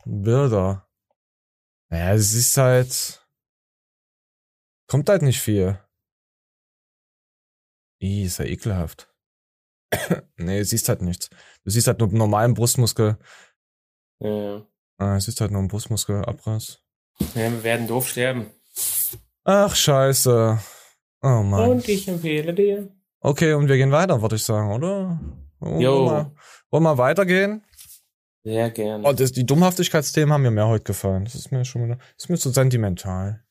Bilder. Naja, es ist halt. Kommt halt nicht viel. Ih, ist ja ekelhaft. nee, siehst halt nichts. Du siehst halt nur einen normalen Brustmuskel. Ja, Ah, es ist halt nur ein Brustmuskelabriss. ja, wir werden doof sterben. Ach, scheiße. Oh Mann. Und ich empfehle dir. Okay, und wir gehen weiter, würde ich sagen, oder? Wollen Jo. wir mal- Wollen wir weitergehen? Sehr gerne. Oh, das, die Dummhaftigkeitsthemen haben mir mehr heute gefallen. Das ist mir schon wieder, das ist mir zu sentimental.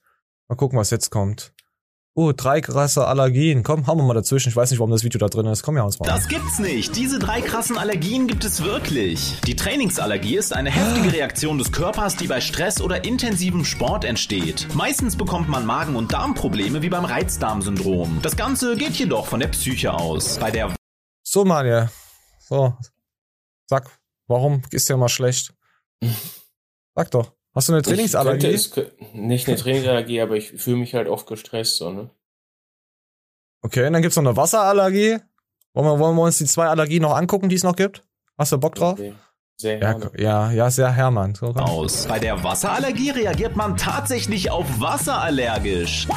Mal gucken, was jetzt kommt. Oh, drei krasse Allergien. Komm, hauen wir mal dazwischen. Ich weiß nicht, warum das Video da drin ist. Komm, ja, uns mal. Das gibt's nicht. Diese drei krassen Allergien gibt es wirklich. Die Trainingsallergie ist eine heftige Reaktion des Körpers, die bei Stress oder intensivem Sport entsteht. Meistens bekommt man Magen- und Darmprobleme wie beim Reizdarmsyndrom. Das Ganze geht jedoch von der Psyche aus. Bei der So, Manja. So. Sag, warum ist dir mal schlecht? Sag doch. Hast du eine Trainingsallergie? Ich könnte es, nicht eine Trainingsallergie, aber ich fühle mich halt oft gestresst, so, ne? Okay, und dann gibt's noch eine Wasserallergie. Wollen wir, wollen wir uns die zwei Allergien noch angucken, die es noch gibt? Hast du Bock drauf? Okay. Sehr Ja, gerne. ja, ja, sehr Hermann. So, aus. Bei der Wasserallergie reagiert man tatsächlich auf Wasser allergisch.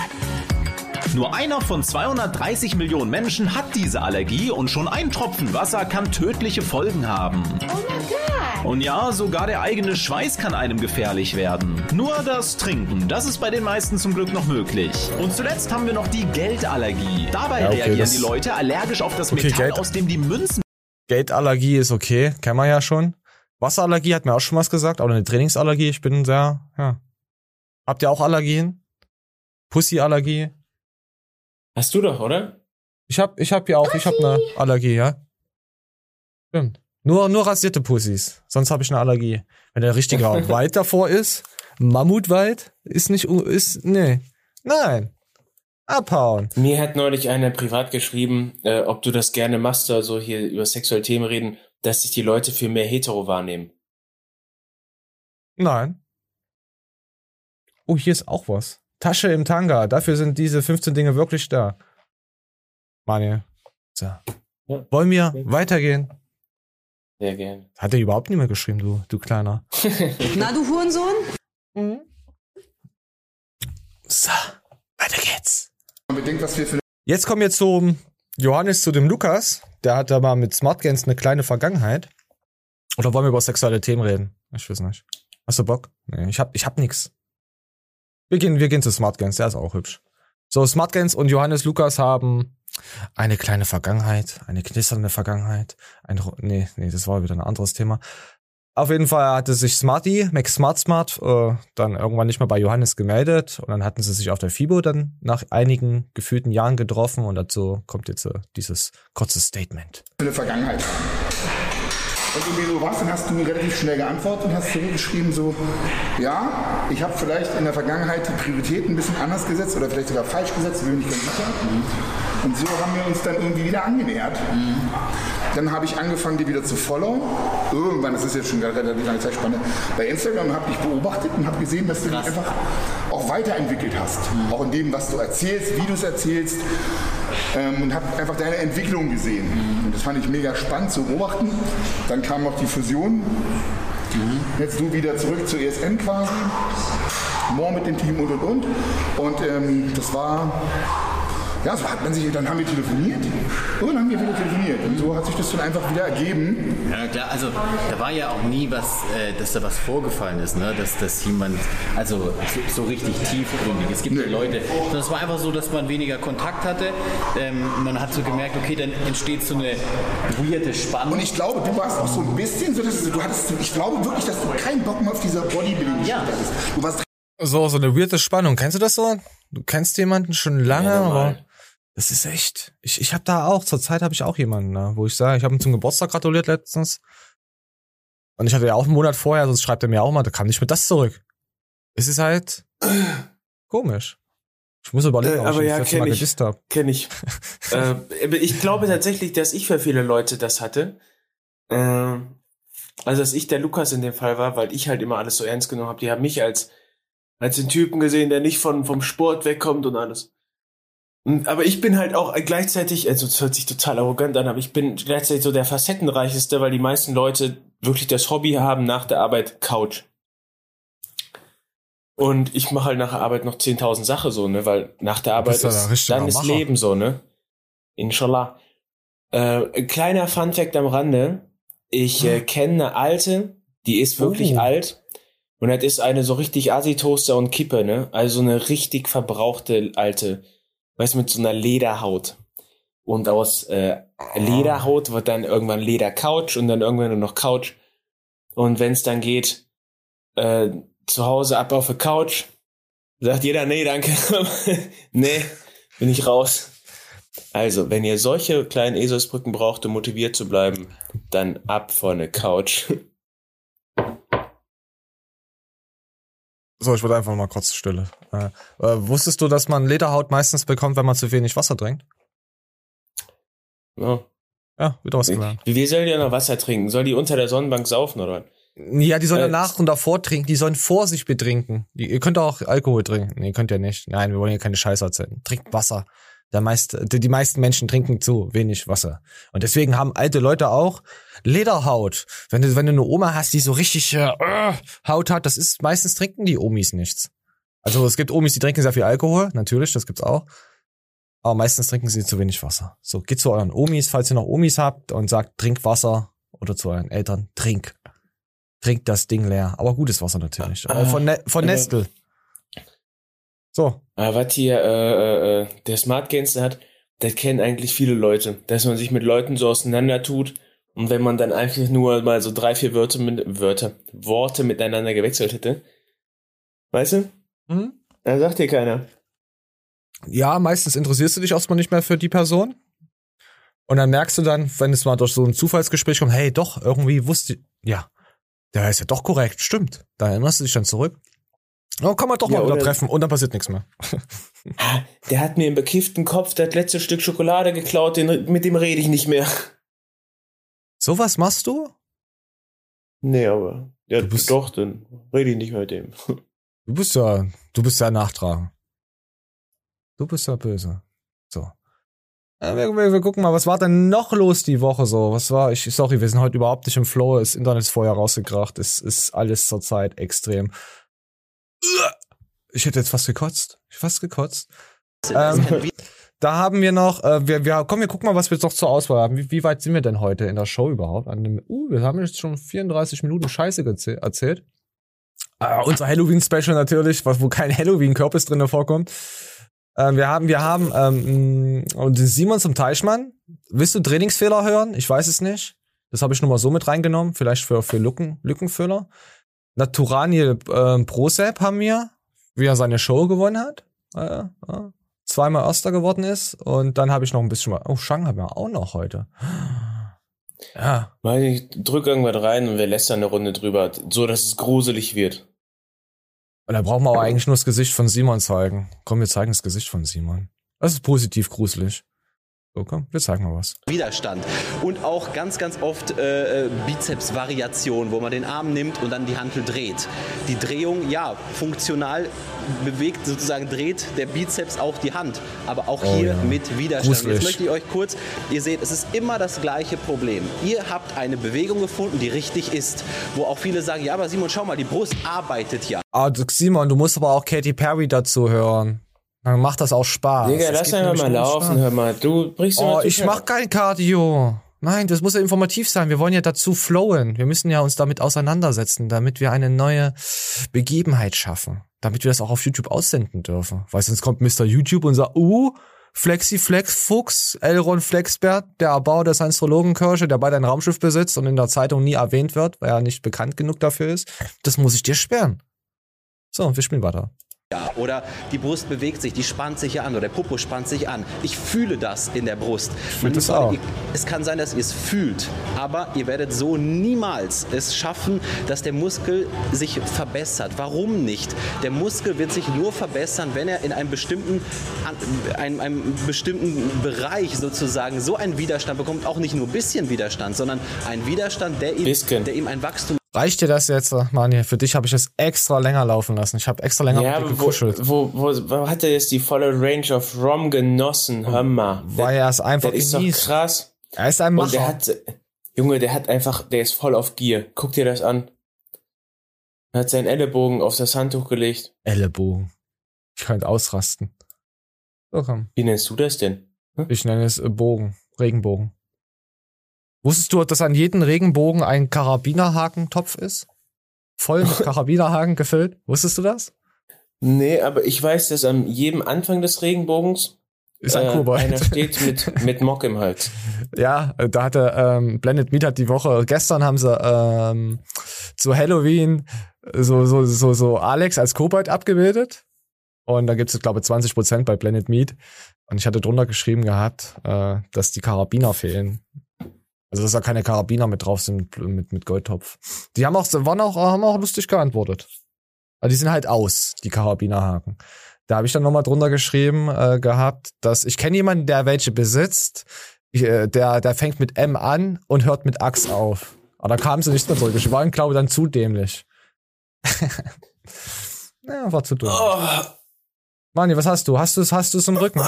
Nur einer von 230 Millionen Menschen hat diese Allergie und schon ein Tropfen Wasser kann tödliche Folgen haben. Und ja, sogar der eigene Schweiß kann einem gefährlich werden. Nur das Trinken, das ist bei den meisten zum Glück noch möglich. Und zuletzt haben wir noch die Geldallergie. Dabei Ja, okay, reagieren das- die Leute allergisch auf das Okay, Metall, Geld- aus dem die Münzen Geldallergie ist okay, kennen wir ja schon. Wasserallergie hat mir auch schon was gesagt, aber eine Trainingsallergie, ich bin sehr, ja. Habt ihr auch Allergien? Pussyallergie? Hast du doch, oder? Ich hab, ich hab ja auch, ich hab eine Allergie, ja. Stimmt. Nur, nur rasierte Pussys, sonst habe ich eine Allergie. Wenn der richtige Wald davor ist, Mammutwald, ist nicht, ist, nee. Nein. Abhauen. Mir hat neulich einer privat geschrieben, äh, ob du das gerne machst, also hier über sexuelle Themen reden, dass sich die Leute für mehr hetero wahrnehmen. Nein. Oh, hier ist auch was. Tasche im Tanga. Dafür sind diese 15 Dinge wirklich da. Manje. So. Ja. Wollen wir Okay. weitergehen? Sehr gerne. Hat er überhaupt nicht mehr geschrieben, du, du Kleiner. Na, du Hurensohn? So, weiter geht's. Bedenkt, was wir für Jetzt kommen wir zum Johannes, zu dem Lukas. Der hat da mal mit Smartgains eine kleine Vergangenheit. Oder wollen wir über sexuelle Themen reden? Ich weiß nicht. Hast du Bock? Nee, ich hab, ich hab nix. Wir gehen, wir gehen zu Smartgains, der ist auch hübsch. So, Smartgains und Johannes Lukas haben eine kleine Vergangenheit, eine knisternde Vergangenheit. Ein, nee, nee, das war wieder ein anderes Thema. Auf jeden Fall hatte sich Smarty, Max Smart Smart, äh, dann irgendwann nicht mehr bei Johannes gemeldet und dann hatten sie sich auf der FIBO dann nach einigen gefühlten Jahren getroffen und dazu kommt jetzt äh, dieses kurze Statement. eine Vergangenheit Und irgendwie so was, dann hast du mir relativ schnell geantwortet und hast zurückgeschrieben so, ja, ich habe vielleicht in der Vergangenheit die Prioritäten ein bisschen anders gesetzt oder vielleicht sogar falsch gesetzt, bin nicht ganz sicher. Und so haben wir uns dann irgendwie wieder angenähert. Dann habe ich angefangen, die wieder zu followen. Irgendwann, das ist jetzt schon eine relativ lange Zeitspanne, bei Instagram habe ich beobachtet und habe gesehen, dass du dich einfach auch weiterentwickelt hast. Auch in dem, was du erzählst, wie du es erzählst. Ähm, und habe einfach deine Entwicklung gesehen. Und das fand ich mega spannend zu beobachten. Dann kam noch die Fusion. Jetzt du wieder zurück zur ESN quasi. More mit dem Team und und und. Und ähm, das war ja, so hat man sich, dann haben wir telefoniert und dann haben wir wieder telefoniert. Und so hat sich das dann einfach wieder ergeben. Ja klar, also da war ja auch nie was, äh, dass da was vorgefallen ist, ne? dass, dass jemand, also so, so richtig tiefgründig. Es gibt ja Leute, sondern es war einfach so, dass man weniger Kontakt hatte. Ähm, man hat so gemerkt, okay, dann entsteht so eine weirde Spannung. Und ich glaube, du warst auch so ein bisschen so, dass du, du hattest, ich glaube wirklich, dass du keinen Bock mehr auf dieser bodybuilding ja. hattest. Du warst So, so eine weirde Spannung. Kennst du das so? Du kennst jemanden schon lange, Ja, aber das ist echt. Ich, ich habe da auch, zur Zeit habe ich auch jemanden, da, wo ich sage, ich habe ihm zum Geburtstag gratuliert letztens. Und ich hatte ja auch einen Monat vorher, sonst schreibt er mir auch mal, da kam nicht mit das zurück. Es ist halt komisch. Ich muss überlegen, Äh, ob aber ich ja, das letzte kenn Mal ich. Kenn ich. äh, ich glaube tatsächlich, dass ich für viele Leute das hatte. Ähm, also, dass ich der Lukas in dem Fall war, weil ich halt immer alles so ernst genommen habe. Die haben mich als, als den Typen gesehen, der nicht von, vom Sport wegkommt und alles. Und, aber ich bin halt auch gleichzeitig, also das hört sich total arrogant an, aber ich bin gleichzeitig so der facettenreicheste, weil die meisten Leute wirklich das Hobby haben nach der Arbeit Couch. Und ich mache halt nach der Arbeit noch 10.000 Sachen so, ne, weil nach der Arbeit ist, dann ist Macher. Leben so, ne. Inshallah. Äh, ein kleiner Funfact am Rande. Ich äh, kenne eine alte, die ist wirklich Oh. alt. Und das ist eine so richtig Asi-Toaster und Kippe, ne? Also eine richtig verbrauchte alte. Weißt du, mit so einer Lederhaut. Und aus äh, Lederhaut wird dann irgendwann Ledercouch und dann irgendwann nur noch Couch. Und wenn es dann geht, äh, zu Hause ab auf der Couch, sagt jeder, nee, danke. nee, bin ich raus. Also, wenn ihr solche kleinen Eselsbrücken braucht, um motiviert zu bleiben, dann ab von der Couch. So, ich würde einfach mal kurz Stille. Äh, äh, wusstest du, dass man Lederhaut meistens bekommt, wenn man zu wenig Wasser trinkt? Ja. Ja, wieder was gelernt. Wie wir sollen ja noch Wasser trinken? Soll die unter der Sonnenbank saufen oder was? Ja, die sollen Äh, danach und davor trinken, die sollen vor sich betrinken. Die, ihr könnt auch Alkohol trinken. Nee, könnt ihr nicht. Nein, wir wollen hier keine Scheiße erzählen. Trinkt Wasser. Der meist, die, meisten Menschen trinken zu wenig Wasser. Und deswegen haben alte Leute auch Lederhaut. Wenn du, wenn du eine Oma hast, die so richtig äh, äh, Haut hat, das ist, meistens trinken die Omis nichts. Also es gibt Omis, die trinken sehr viel Alkohol, natürlich, das gibt's auch. Aber meistens trinken sie zu wenig Wasser. So, geht zu euren Omis, falls ihr noch Omis habt und sagt, trink Wasser. Oder zu euren Eltern, trink. Trink das Ding leer. Aber gutes Wasser natürlich. Aber von, ne von aber- Nestle. So. Aber was hier äh, äh, äh, der Smart Gangster hat, das kennen eigentlich viele Leute, dass man sich mit Leuten so auseinander tut und wenn man dann einfach nur mal so drei, vier Wörter, mit, Wörter Worte miteinander gewechselt hätte, weißt du? Mhm. Da sagt dir keiner. Ja, meistens interessierst du dich erstmal nicht mehr für die Person. Und dann merkst du dann, wenn es mal durch so ein Zufallsgespräch kommt, hey, doch, irgendwie wusste ja, der ist ja doch korrekt, stimmt. Da erinnerst du dich dann zurück. Oh, kann man doch Ja, mal wieder treffen und dann passiert nichts mehr. Der hat mir im bekifften Kopf das letzte Stück Schokolade geklaut, den, mit dem rede ich nicht mehr. Sowas machst du? Nee, aber ja, Du bist- doch, dann rede ich nicht mehr mit dem. Du bist ja, du bist ja nachtragen. Du bist ja böse. So. Ja, wir, wir, wir gucken mal, was war denn noch los die Woche so? Was war, ich, sorry, wir sind heute überhaupt nicht im Flow, das Internet ist vorher rausgekracht, es ist alles zurzeit extrem. Ich hätte jetzt fast gekotzt. Ich hätte fast gekotzt. Ähm, da haben wir noch, äh, wir, wir, komm, wir gucken mal, was wir noch zur Auswahl haben. Wie, wie weit sind wir denn heute in der Show überhaupt? An dem, uh, wir haben jetzt schon 34 Minuten Scheiße erzählt. Äh, unser Halloween-Special natürlich, was, wo kein Halloween-Körper drin vorkommt. Ähm, wir haben, wir haben, ähm, und den Simon zum Teichmann. Willst du Trainingsfehler hören? Ich weiß es nicht. Das habe ich nur mal so mit reingenommen, vielleicht für, für Lücken, Lückenfüller. Naturaniel ähm, Prosep haben wir, wie er seine Show gewonnen hat. Äh, äh, zweimal Erster geworden ist. Und dann habe ich noch ein bisschen mal. Oh, Shang haben wir auch noch heute. Ja. Ich drück irgendwas rein und wir lästern eine Runde drüber, so dass es gruselig wird. Und da brauchen wir aber eigentlich nur das Gesicht von Simon zeigen. Komm, wir zeigen das Gesicht von Simon. Das ist positiv gruselig. So, komm, wir zeigen mal was. Widerstand. Und auch ganz, ganz oft äh, äh, Bizeps-Variationen, wo man den Arm nimmt und dann die Hantel dreht. Die Drehung, ja, funktional bewegt, sozusagen dreht der Bizeps auch die Hand. Aber auch Oh hier ja. mit Widerstand. Gruselig. Jetzt möchte ich euch kurz, ihr seht, es ist immer das gleiche Problem. Ihr habt eine Bewegung gefunden, die richtig ist. Wo auch viele sagen, ja, aber Simon, schau mal, die Brust arbeitet ja. Ah, Simon, du musst aber auch Katy Perry dazu hören. Dann macht das auch Spaß. Digga, Das lass einfach mal laufen, Spaß. hör mal. Du brichst Oh, ich mach kein Cardio. Nein, das muss ja informativ sein. Wir wollen ja dazu flowen. Wir müssen ja uns damit auseinandersetzen, damit wir eine neue Begebenheit schaffen. Damit wir das auch auf YouTube aussenden dürfen. Weil sonst kommt Mr. YouTube und sagt, uh, Flexi Flex Fuchs, Elron Flexbert, der Erbauer des Astrologenkirche, der beide ein Raumschiff besitzt und in der Zeitung nie erwähnt wird, weil er nicht bekannt genug dafür ist. Das muss ich dir sperren. So, wir spielen weiter. Ja, oder die Brust bewegt sich, die spannt sich ja an oder der Popo spannt sich an. Ich fühle das in der Brust. fühle das auch. Ihr, es kann sein, dass ihr es fühlt, aber ihr werdet so niemals es schaffen, dass der Muskel sich verbessert. Warum nicht? Der Muskel wird sich nur verbessern, wenn er in einem bestimmten, einem, einem bestimmten Bereich sozusagen so einen Widerstand bekommt, auch nicht nur ein bisschen Widerstand, sondern einen Widerstand, der ihm, Bisschen. der ihm ein Wachstum Reicht dir das jetzt, Mani? Für dich habe ich es extra länger laufen lassen. Ich habe extra länger Ja, mit dir wo, gekuschelt. wo, wo, wo hat er jetzt die volle Range of Rom genossen? Hör mal. Weil er es einfach das ist doch krass. Er ist ein Und der Macher. hat, Junge, der hat einfach, der ist voll auf Gier. Guck dir das an. Er hat seinen Ellenbogen auf das Handtuch gelegt. Ellenbogen. Ich könnte ausrasten. So komm. Wie nennst du das denn? Ich nenne es Bogen. Regenbogen. Wusstest du, dass an jedem Regenbogen ein Karabinerhakentopf ist? Voll mit Karabinerhaken gefüllt? Wusstest du das? Nee, aber ich weiß, dass an jedem Anfang des Regenbogens Ist ein äh, Kobold. einer steht mit, mit Mock im Hals. Ja, äh, da hatte ähm, Blended Meat hat die Woche, gestern haben sie ähm, zu Halloween so, so, so, so Alex als Kobold abgebildet. Und da gibt es, glaube ich, 20% bei Blended Meat. Und ich hatte drunter geschrieben gehabt, äh, dass die Karabiner fehlen. Also dass da keine Karabiner mit drauf sind mit, mit Goldtopf. Die haben auch, waren auch, haben auch lustig geantwortet. Aber die sind halt aus, die Karabinerhaken. Da habe ich dann nochmal drunter geschrieben äh, gehabt, dass ich kenne jemanden, der welche besitzt. Ich, äh, der, der fängt mit M an und hört mit Axt auf. Aber da kamen sie nicht mehr zurück. Ich war, glaube dann zu dämlich. ja, war zu dumm. Oh, Mani, was hast du? Hast du es hast du's im Rücken?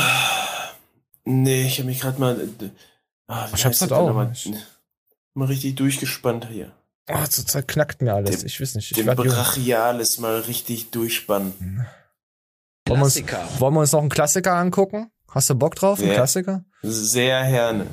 nee, ich habe mich gerade mal. Ah, Ich hab's halt auch nochmal? nicht. Mal richtig durchgespannt hier. Oh, zurzeit knackt mir alles. Dem- ich weiß nicht. Ich Den jung. Brachialis mal richtig durchspannen. wollen, wir uns, Klassiker. wollen wir uns noch einen Klassiker angucken? Hast du Bock drauf? Einen Ja. Klassiker? Sehr gerne.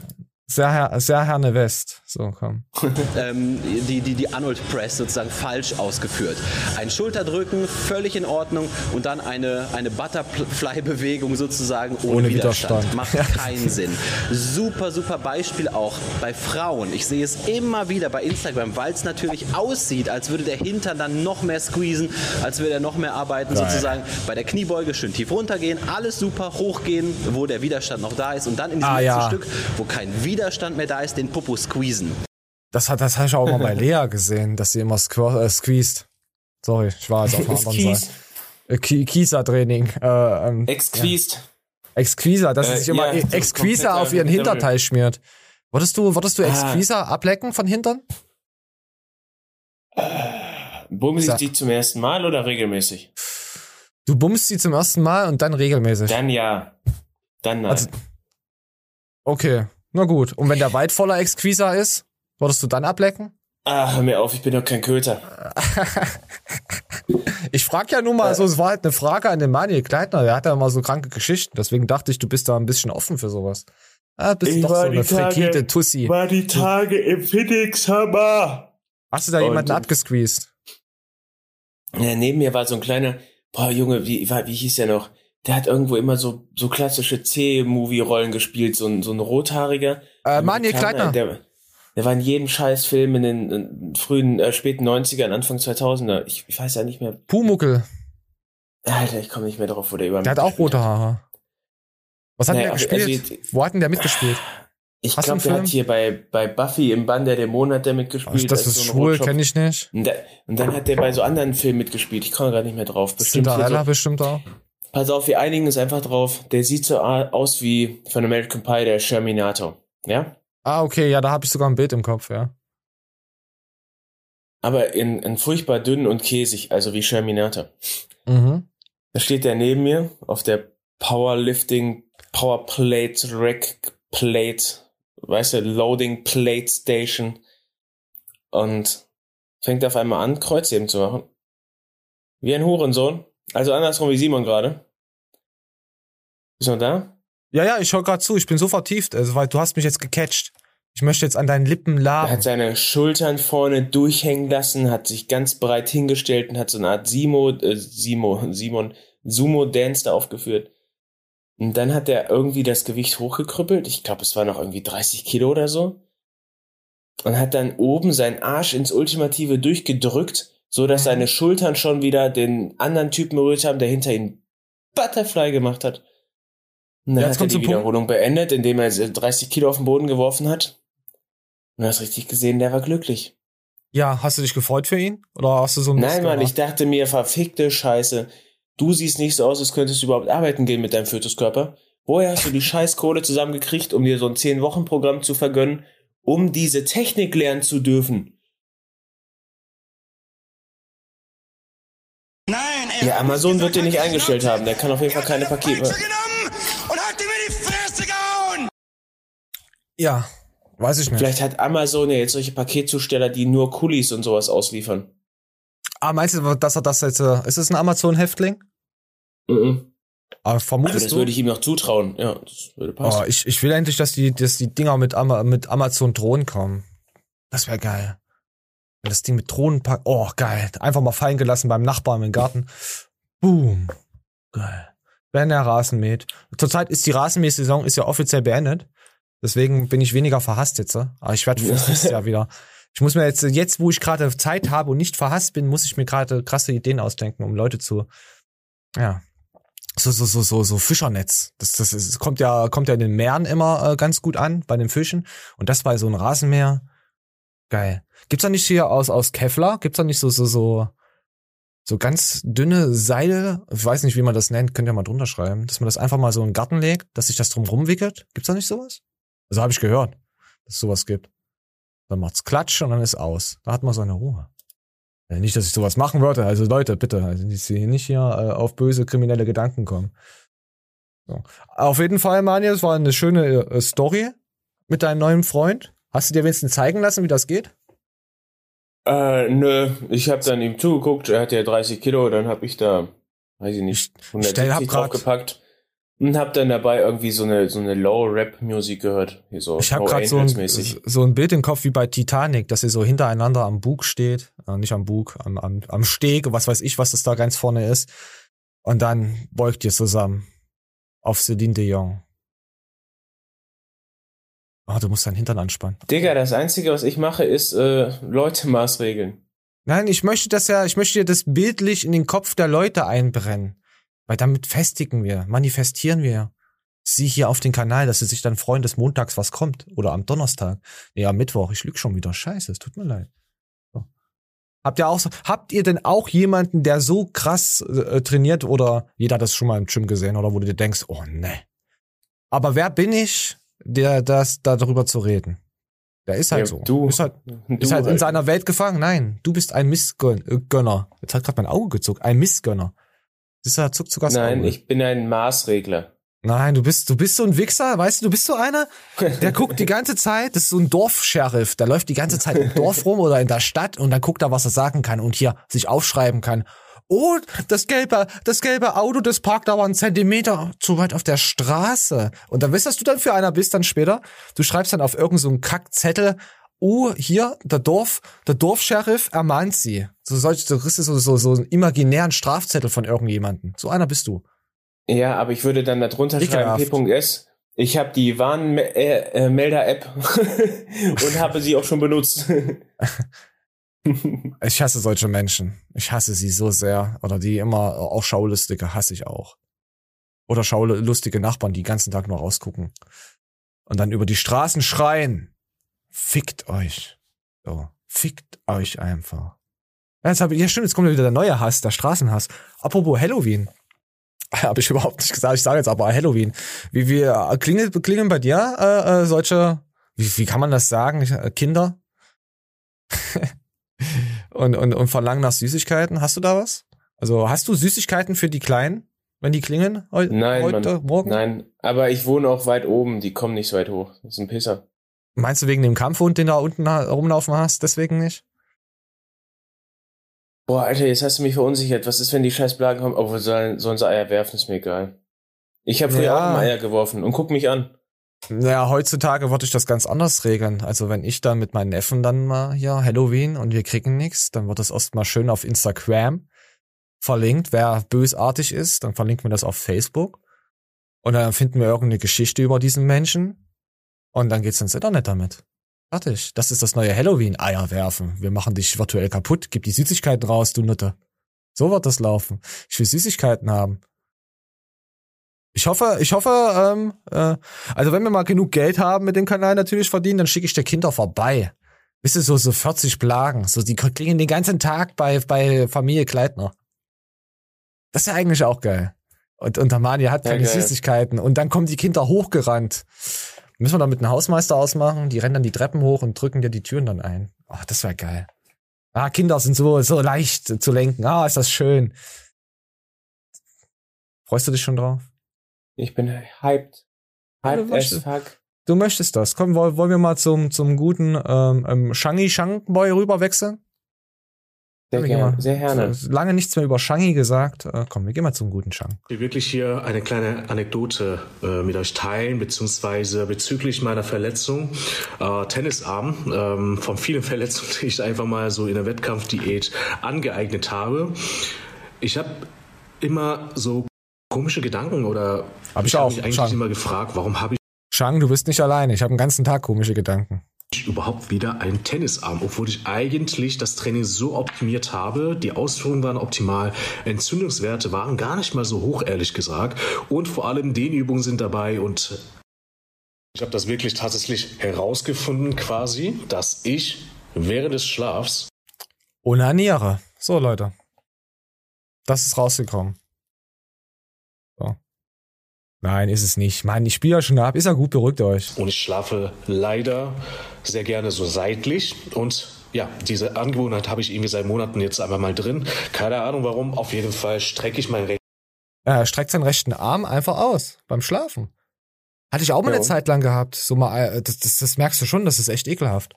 Sehr, Herr- sehr Herne West. So, komm. ähm, die, die, die Arnold Press sozusagen falsch ausgeführt. Ein Schulterdrücken, völlig in Ordnung und dann eine, eine Butterfly-Bewegung sozusagen ohne, Ohne Widerstand. Widerstand. Macht Ja. keinen Sinn. Super, super Beispiel auch bei Frauen. Ich sehe es immer wieder bei Instagram, weil es natürlich aussieht, als würde der Hintern dann noch mehr squeezen, als würde er noch mehr arbeiten Geil. sozusagen. Bei der Kniebeuge schön tief runtergehen, alles super, hochgehen, wo der Widerstand noch da ist und dann in diesem Ah, ja. Stück, wo kein Widerstand mehr da ist, den Popo squeezen. Das hat, das habe ich auch mal bei Lea gesehen, dass sie immer squ äh, squeezed. Sorry, ich war jetzt auf der anderen Squeeze. Seite. Äh, Ki- Kieser-Training. Äh, ähm, Exquised. Exquisa, dass sie Äh, sich immer ja, so Exquisa auf ihren. Hinterteil schmiert. Wolltest du, wolltest du Ah. Exquisa ablecken von Hintern? Sa- Sie die zum ersten Mal oder regelmäßig? Du bummst sie zum ersten Mal und dann regelmäßig. Dann ja. Dann nein. Also- Okay, na gut. Und wenn der Wald voller Exquisa ist, wolltest du dann ablecken? Ach, hör mir auf, ich bin doch kein Köter. Ich frag ja nur mal, so, es war halt eine Frage an den Manuel Kleitner, der hat ja mal so kranke Geschichten, deswegen dachte ich, du bist da ein bisschen offen für sowas. Ah, bist Ich doch so eine frigide Tussi. War die Tage im Phoenix Hammer. Hast du da Und- jemanden abgesqueezed? Ja, neben mir war so ein kleiner, boah Junge, wie, wie, wie hieß der noch? Der hat irgendwo immer so, so klassische C-Movie-Rollen gespielt, so ein, so ein rothaariger. Äh, Amerikaner, Kleitner. Der, der war in jedem Scheißfilm in den in frühen, äh, späten 90ern, Anfang 2000er. Ich, ich weiß ja nicht mehr. Pumuckel, Alter, ich komme nicht mehr drauf, wo der über der hat auch rote Haare. Was hat Naja, der also- gespielt? also- Wo hat denn der mitgespielt? Ich glaube, der hat hier bei, bei Buffy im Bann der Dämonen hat der mitgespielt. das als ist so schwul, kenne ich nicht. Und, da, und dann hat der bei so anderen Filmen mitgespielt. Ich komme gerade nicht mehr drauf. Bestimmt Cinderella so, bestimmt auch. Pass auf, wir einigen uns einfach drauf. Der sieht so aus wie von American Pie, der Sherminator. Ja? Ah, okay, ja, da habe ich sogar ein Bild im Kopf, ja. Aber in, in furchtbar dünn und käsig, also wie Sherminator. Mhm. Da steht der neben mir auf der Powerlifting Powerplate Rack Plate, weißt du, Loading Plate Station und fängt auf einmal an, Kreuzheben zu machen. Wie ein Hurensohn. Also andersrum wie Simon gerade. Bist du noch da? Ja, ja, ich höre gerade zu, ich bin so vertieft, also, weil du hast mich jetzt gecatcht. Ich möchte jetzt an deinen Lippen Er laben. hat seine Schultern vorne durchhängen lassen, hat sich ganz breit hingestellt und hat so eine Art Simo, äh, Simo, Simon, Sumo-Dance da aufgeführt. Und dann hat er irgendwie das Gewicht hochgekrüppelt. Ich glaube, es war noch irgendwie 30 Kilo oder so. Und hat dann oben seinen Arsch ins Ultimative durchgedrückt, so dass seine Schultern schon wieder den anderen Typen berührt haben, der hinter ihm Butterfly gemacht hat. Und dann Ja, hat er die zum Punkt. Wiederholung beendet, indem er 30 Kilo auf den Boden geworfen hat. Und du hast richtig gesehen, der war glücklich. Ja, hast du dich gefreut für ihn? Oder hast du so ein Nein, Mann, ich dachte mir, verfickte Scheiße. Du siehst nicht so aus, als könntest du überhaupt arbeiten gehen mit deinem Fötuskörper. Woher hast du die Scheißkohle zusammengekriegt, um dir so ein 10-Wochen-Programm zu vergönnen, um diese Technik lernen zu dürfen? Ja, Amazon wird dir nicht eingestellt haben. Der kann auf jeden Fall keine Pakete. und hat in die Fresse gehauen! Ja, weiß ich nicht. Vielleicht hat Amazon ja jetzt solche Paketzusteller, die nur Kulis und sowas ausliefern. Ah, meinst du, dass er das jetzt, äh, ist es ein Amazon-Häftling? Mhm. Aber Aber vermutest das du? würde ich ihm noch zutrauen. Ja, das würde passen. Oh, ich, ich will endlich, dass die, dass die Dinger mit, Ama mit Amazon Drohnen kommen. Das wäre geil. Wenn das Ding mit Drohnen packt. Oh, geil. Einfach mal fallen gelassen beim Nachbarn im Garten. Boom. Geil. Wenn er Rasen mäht. Zurzeit ist die Rasenmähsaison ist ja offiziell beendet. Deswegen bin ich weniger verhasst jetzt. ne? Aber ich werde fürs nächste Jahr wieder. Ich muss mir jetzt, jetzt wo ich gerade Zeit habe und nicht verhasst bin, muss ich mir gerade krasse Ideen ausdenken, um Leute zu, ja, so so so so so Fischernetz. Das das ist, kommt ja kommt ja in den Meeren immer äh, ganz gut an bei den Fischen und das bei so einem Rasenmäher. Geil. Gibt's da nicht hier aus aus Kevlar? Gibt's da nicht so so so so ganz dünne Seile? Ich weiß nicht, wie man das nennt. Könnt ihr mal drunter schreiben, dass man das einfach mal so in den Garten legt, dass sich das drum rumwickelt. Gibt's da nicht sowas? Also habe ich gehört, dass es sowas gibt. Dann macht's Klatsch und dann ist aus. Da hat man seine Ruhe. Ja, nicht, dass ich sowas machen würde. Also Leute, bitte, also nicht hier äh, auf böse kriminelle Gedanken kommen. So. Auf jeden Fall, Manja, es war eine schöne äh, Story mit deinem neuen Freund. Hast du dir wenigstens zeigen lassen, wie das geht? Äh, nö, ich habe dann ihm zugeguckt, er hat ja 30 Kilo, dann habe ich da, weiß ich nicht, stell- hab 170 grad- draufgepackt und hab dann dabei irgendwie so eine so eine Low-Rap-Musik gehört, hier so Ich habe gerade so ein, so ein Bild im Kopf wie bei Titanic, dass sie so hintereinander am Bug steht. Äh, nicht am Bug, am, am, am Steg, was weiß ich, was das da ganz vorne ist. Und dann beugt ihr zusammen auf Celine Dion. Oh, du musst deinen Hintern anspannen. Digga, das Einzige, was ich mache, ist äh, Leute maßregeln. Nein, ich möchte das ja, ich möchte dir das bildlich in den Kopf der Leute einbrennen. Weil damit festigen wir, manifestieren wir sie hier auf den Kanal, dass sie sich dann freuen, dass montags was kommt. Oder am Donnerstag. Nee, am Mittwoch. Ich lüge schon wieder. Scheiße, es tut mir leid. So. Habt ihr auch so, habt ihr denn auch jemanden, der so krass äh, trainiert oder jeder hat das schon mal im Gym gesehen oder wo du dir denkst, oh ne. Aber wer bin ich, der das da darüber zu reden? Der ist halt Ja, so. du. Ist halt, Du ist halt in halt. seiner Welt gefangen. Nein, du bist ein Missgönner. Jetzt hat gerade mein Auge gezuckt. Ein Missgönner. Das ist zuckt sogar Nein, Auge. ich bin ein Maßregler. Nein, du bist, du bist so ein Wichser, weißt du, du bist so einer, der guckt die ganze Zeit, das ist so ein Dorfsheriff, der läuft die ganze Zeit im Dorf rum oder in der Stadt und dann guckt er, was er sagen kann und hier sich aufschreiben kann. Oh, das gelbe, das gelbe Auto, das parkt aber einen Zentimeter zu weit auf der Straße. Und dann weißt du, was du dann für einer bist dann später? Du schreibst dann auf irgendeinen so Kackzettel, oh, hier, der Dorf, der Dorfsheriff ermahnt sie. So solch, du kriegst so, so, so einen imaginären Strafzettel von irgendjemanden. So einer bist du. Ja, aber ich würde dann darunter schreiben Ekelhaft. P.S. Ich habe die Warnmelder-App und habe sie auch schon benutzt. Ich hasse solche Menschen. Ich hasse sie so sehr. Oder die immer, auch Schaulustige hasse ich auch. Oder schaulustige Nachbarn, die den ganzen Tag nur rausgucken. Und dann über die Straßen schreien. Fickt euch. So. Fickt euch einfach. Ja, jetzt hab ich, ja stimmt, jetzt kommt wieder der neue Hass, der Straßenhass. Apropos Halloween. Habe ich überhaupt nicht gesagt, ich sage jetzt aber Halloween. Wie wir klingeln, klingeln bei dir äh, äh, solche, wie, wie kann man das sagen, äh, Kinder? und, und, und verlangen nach Süßigkeiten. Hast du da was? Also hast du Süßigkeiten für die Kleinen, wenn die klingen heu Nein, heute, Mann. morgen? Nein, aber ich wohne auch weit oben, die kommen nicht so weit hoch. Das ist ein Pisser. Meinst du wegen dem Kampfhund, den du da unten rumlaufen hast, deswegen nicht? Boah, Alter, jetzt hast du mich verunsichert. Was ist, wenn die scheiß Blagen kommen? Obwohl, sollen, sollen sie Eier werfen, ist mir egal. Ich habe früher Ja. auch Eier geworfen und guck mich an. Ja, heutzutage würde ich das ganz anders regeln. Also wenn ich dann mit meinen Neffen dann mal hier Halloween und wir kriegen nix, dann wird das erstmal schön auf Instagram verlinkt. Wer bösartig ist, dann verlinkt mir das auf Facebook. Und dann finden wir irgendeine Geschichte über diesen Menschen. Und dann geht's ins Internet damit. Fertig. Das ist das neue Halloween. Eier werfen. Wir machen dich virtuell kaputt. Gib die Süßigkeiten raus, du Nutte. So wird das laufen. Ich will Süßigkeiten haben. Ich hoffe, ich hoffe, ähm, äh, also wenn wir mal genug Geld haben mit dem Kanal natürlich verdienen, dann schicke ich dir Kinder vorbei. Wisst ihr, so, so 40 Plagen. So, die klingen den ganzen Tag bei, bei Familie Kleidner. Das ist ja eigentlich auch geil. Und, und der Mani hat Ja, keine geil. Süßigkeiten. Und dann kommen die Kinder hochgerannt. Müssen wir da mit einem Hausmeister ausmachen? Die rennen dann die Treppen hoch und drücken dir die Türen dann ein. Ach, das wäre geil. Ah, Kinder sind so, so leicht zu lenken. Ah, ist das schön. Freust du dich schon drauf? Ich bin hyped. Du Hyped as möchtest- fuck. Du möchtest das. Komm, woll- wollen wir mal zum, zum guten ähm, ähm, Shangi Shangboy rüber wechseln? Sehr gerne, mal- sehr gerne. so, Lange nichts mehr über Shangi gesagt. Äh, komm, wir gehen mal zum guten Shang. Ich will wirklich hier eine kleine Anekdote äh, mit euch teilen, beziehungsweise bezüglich meiner Verletzung, äh, Tennisarm, ähm, von vielen Verletzungen, die ich einfach mal so in der Wettkampfdiät angeeignet habe. Ich habe immer so komische Gedanken oder Hab ich hab auch, mich eigentlich Shang. immer gefragt, warum habe Shang, du bist nicht alleine. Ich habe den ganzen Tag komische Gedanken. ich überhaupt wieder einen Tennisarm, obwohl ich eigentlich das Training so optimiert habe. Die Ausführungen waren optimal, Entzündungswerte waren gar nicht mal so hoch, ehrlich gesagt. Und vor allem Dehnübungen sind dabei und ich habe das wirklich tatsächlich herausgefunden, quasi, dass ich während des Schlafs Onaniere. So, Leute. Das ist rausgekommen. Nein, ist es nicht. Mann, ich spiele ja schon ab. Ist ja gut, beruhigt euch. und ich schlafe leider sehr gerne so seitlich und ja, diese Angewohnheit habe ich irgendwie seit Monaten jetzt einfach mal drin. Keine Ahnung warum, auf jeden Fall strecke ich meinen Er streckt seinen rechten Arm einfach aus beim Schlafen. Hatte ich auch mal Ja. eine Zeit lang gehabt. So mal, äh, das, das, das merkst du schon, das ist echt ekelhaft.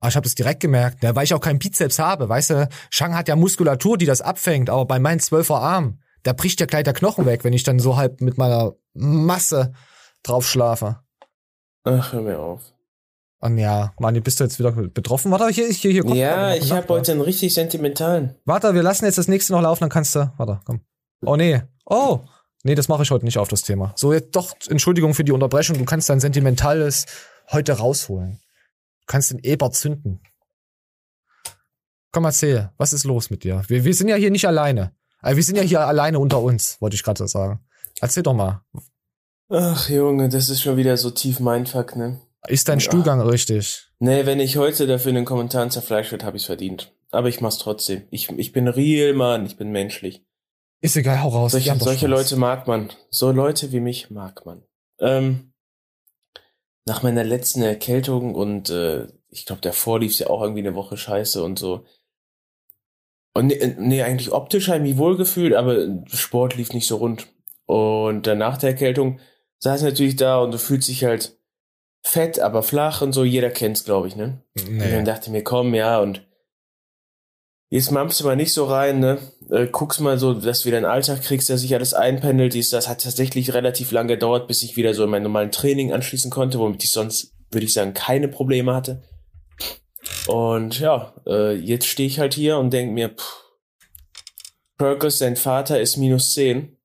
Aber ich habe das direkt gemerkt, ne, weil ich auch keinen Bizeps habe. Weißt du, Shang hat ja Muskulatur, die das abfängt, aber bei meinen zwölfer Arm, da bricht ja gleich der Knochen weg, wenn ich dann so halb mit meiner Masse drauf schlafe. Ach, hör mir auf. Und ja, Mani, bist du jetzt wieder betroffen? Warte, hier, hier, hier. guck, Ja, ich habe heute einen richtig sentimentalen. Warte, wir lassen jetzt das nächste noch laufen, dann kannst du. Warte, komm. Oh nee. Oh. Nee, das mache ich heute nicht auf das Thema. So, jetzt doch, Entschuldigung für die Unterbrechung, du kannst dein Sentimentales heute rausholen. Du kannst den Eber zünden. Komm, erzähl, was ist los mit dir? Wir, wir sind ja hier nicht alleine. Also, wir sind ja hier alleine unter uns, wollte ich gerade sagen. Erzähl doch mal. Ach, Junge, das ist schon wieder so tief Mindfuck, ne? Ist dein Ja. Stuhlgang richtig? Nee, wenn ich heute dafür in den Kommentaren zerfleischt wird, habe ich's verdient. Aber ich mach's trotzdem. Ich, ich bin real, Mann. Ich bin menschlich. Ist egal, hau raus. Solche, solche. Leute mag man. So Leute wie mich mag man. Ähm, nach meiner letzten Erkältung und äh, ich glaube, davor lief's ja auch irgendwie eine Woche scheiße und so. Und nee, eigentlich optisch habe ich mich wohlgefühlt, aber Sport lief nicht so rund. Und dann nach der Erkältung saß ich natürlich da und du fühlst dich halt fett, aber flach und so. Jeder kennt's, glaube ich, ne? Und Nee. dann dachte ich mir, komm, ja, und jetzt mampfst du mal nicht so rein, ne? Äh, guckst mal so, dass du wieder einen Alltag kriegst, dass sich alles einpendelt. Dies, das hat tatsächlich relativ lange gedauert, bis ich wieder so in mein normalen Training anschließen konnte, womit ich sonst, würde ich sagen, keine Probleme hatte. Und ja, äh, jetzt stehe ich halt hier und denk mir, pff, Perkins, sein Vater ist minus 10.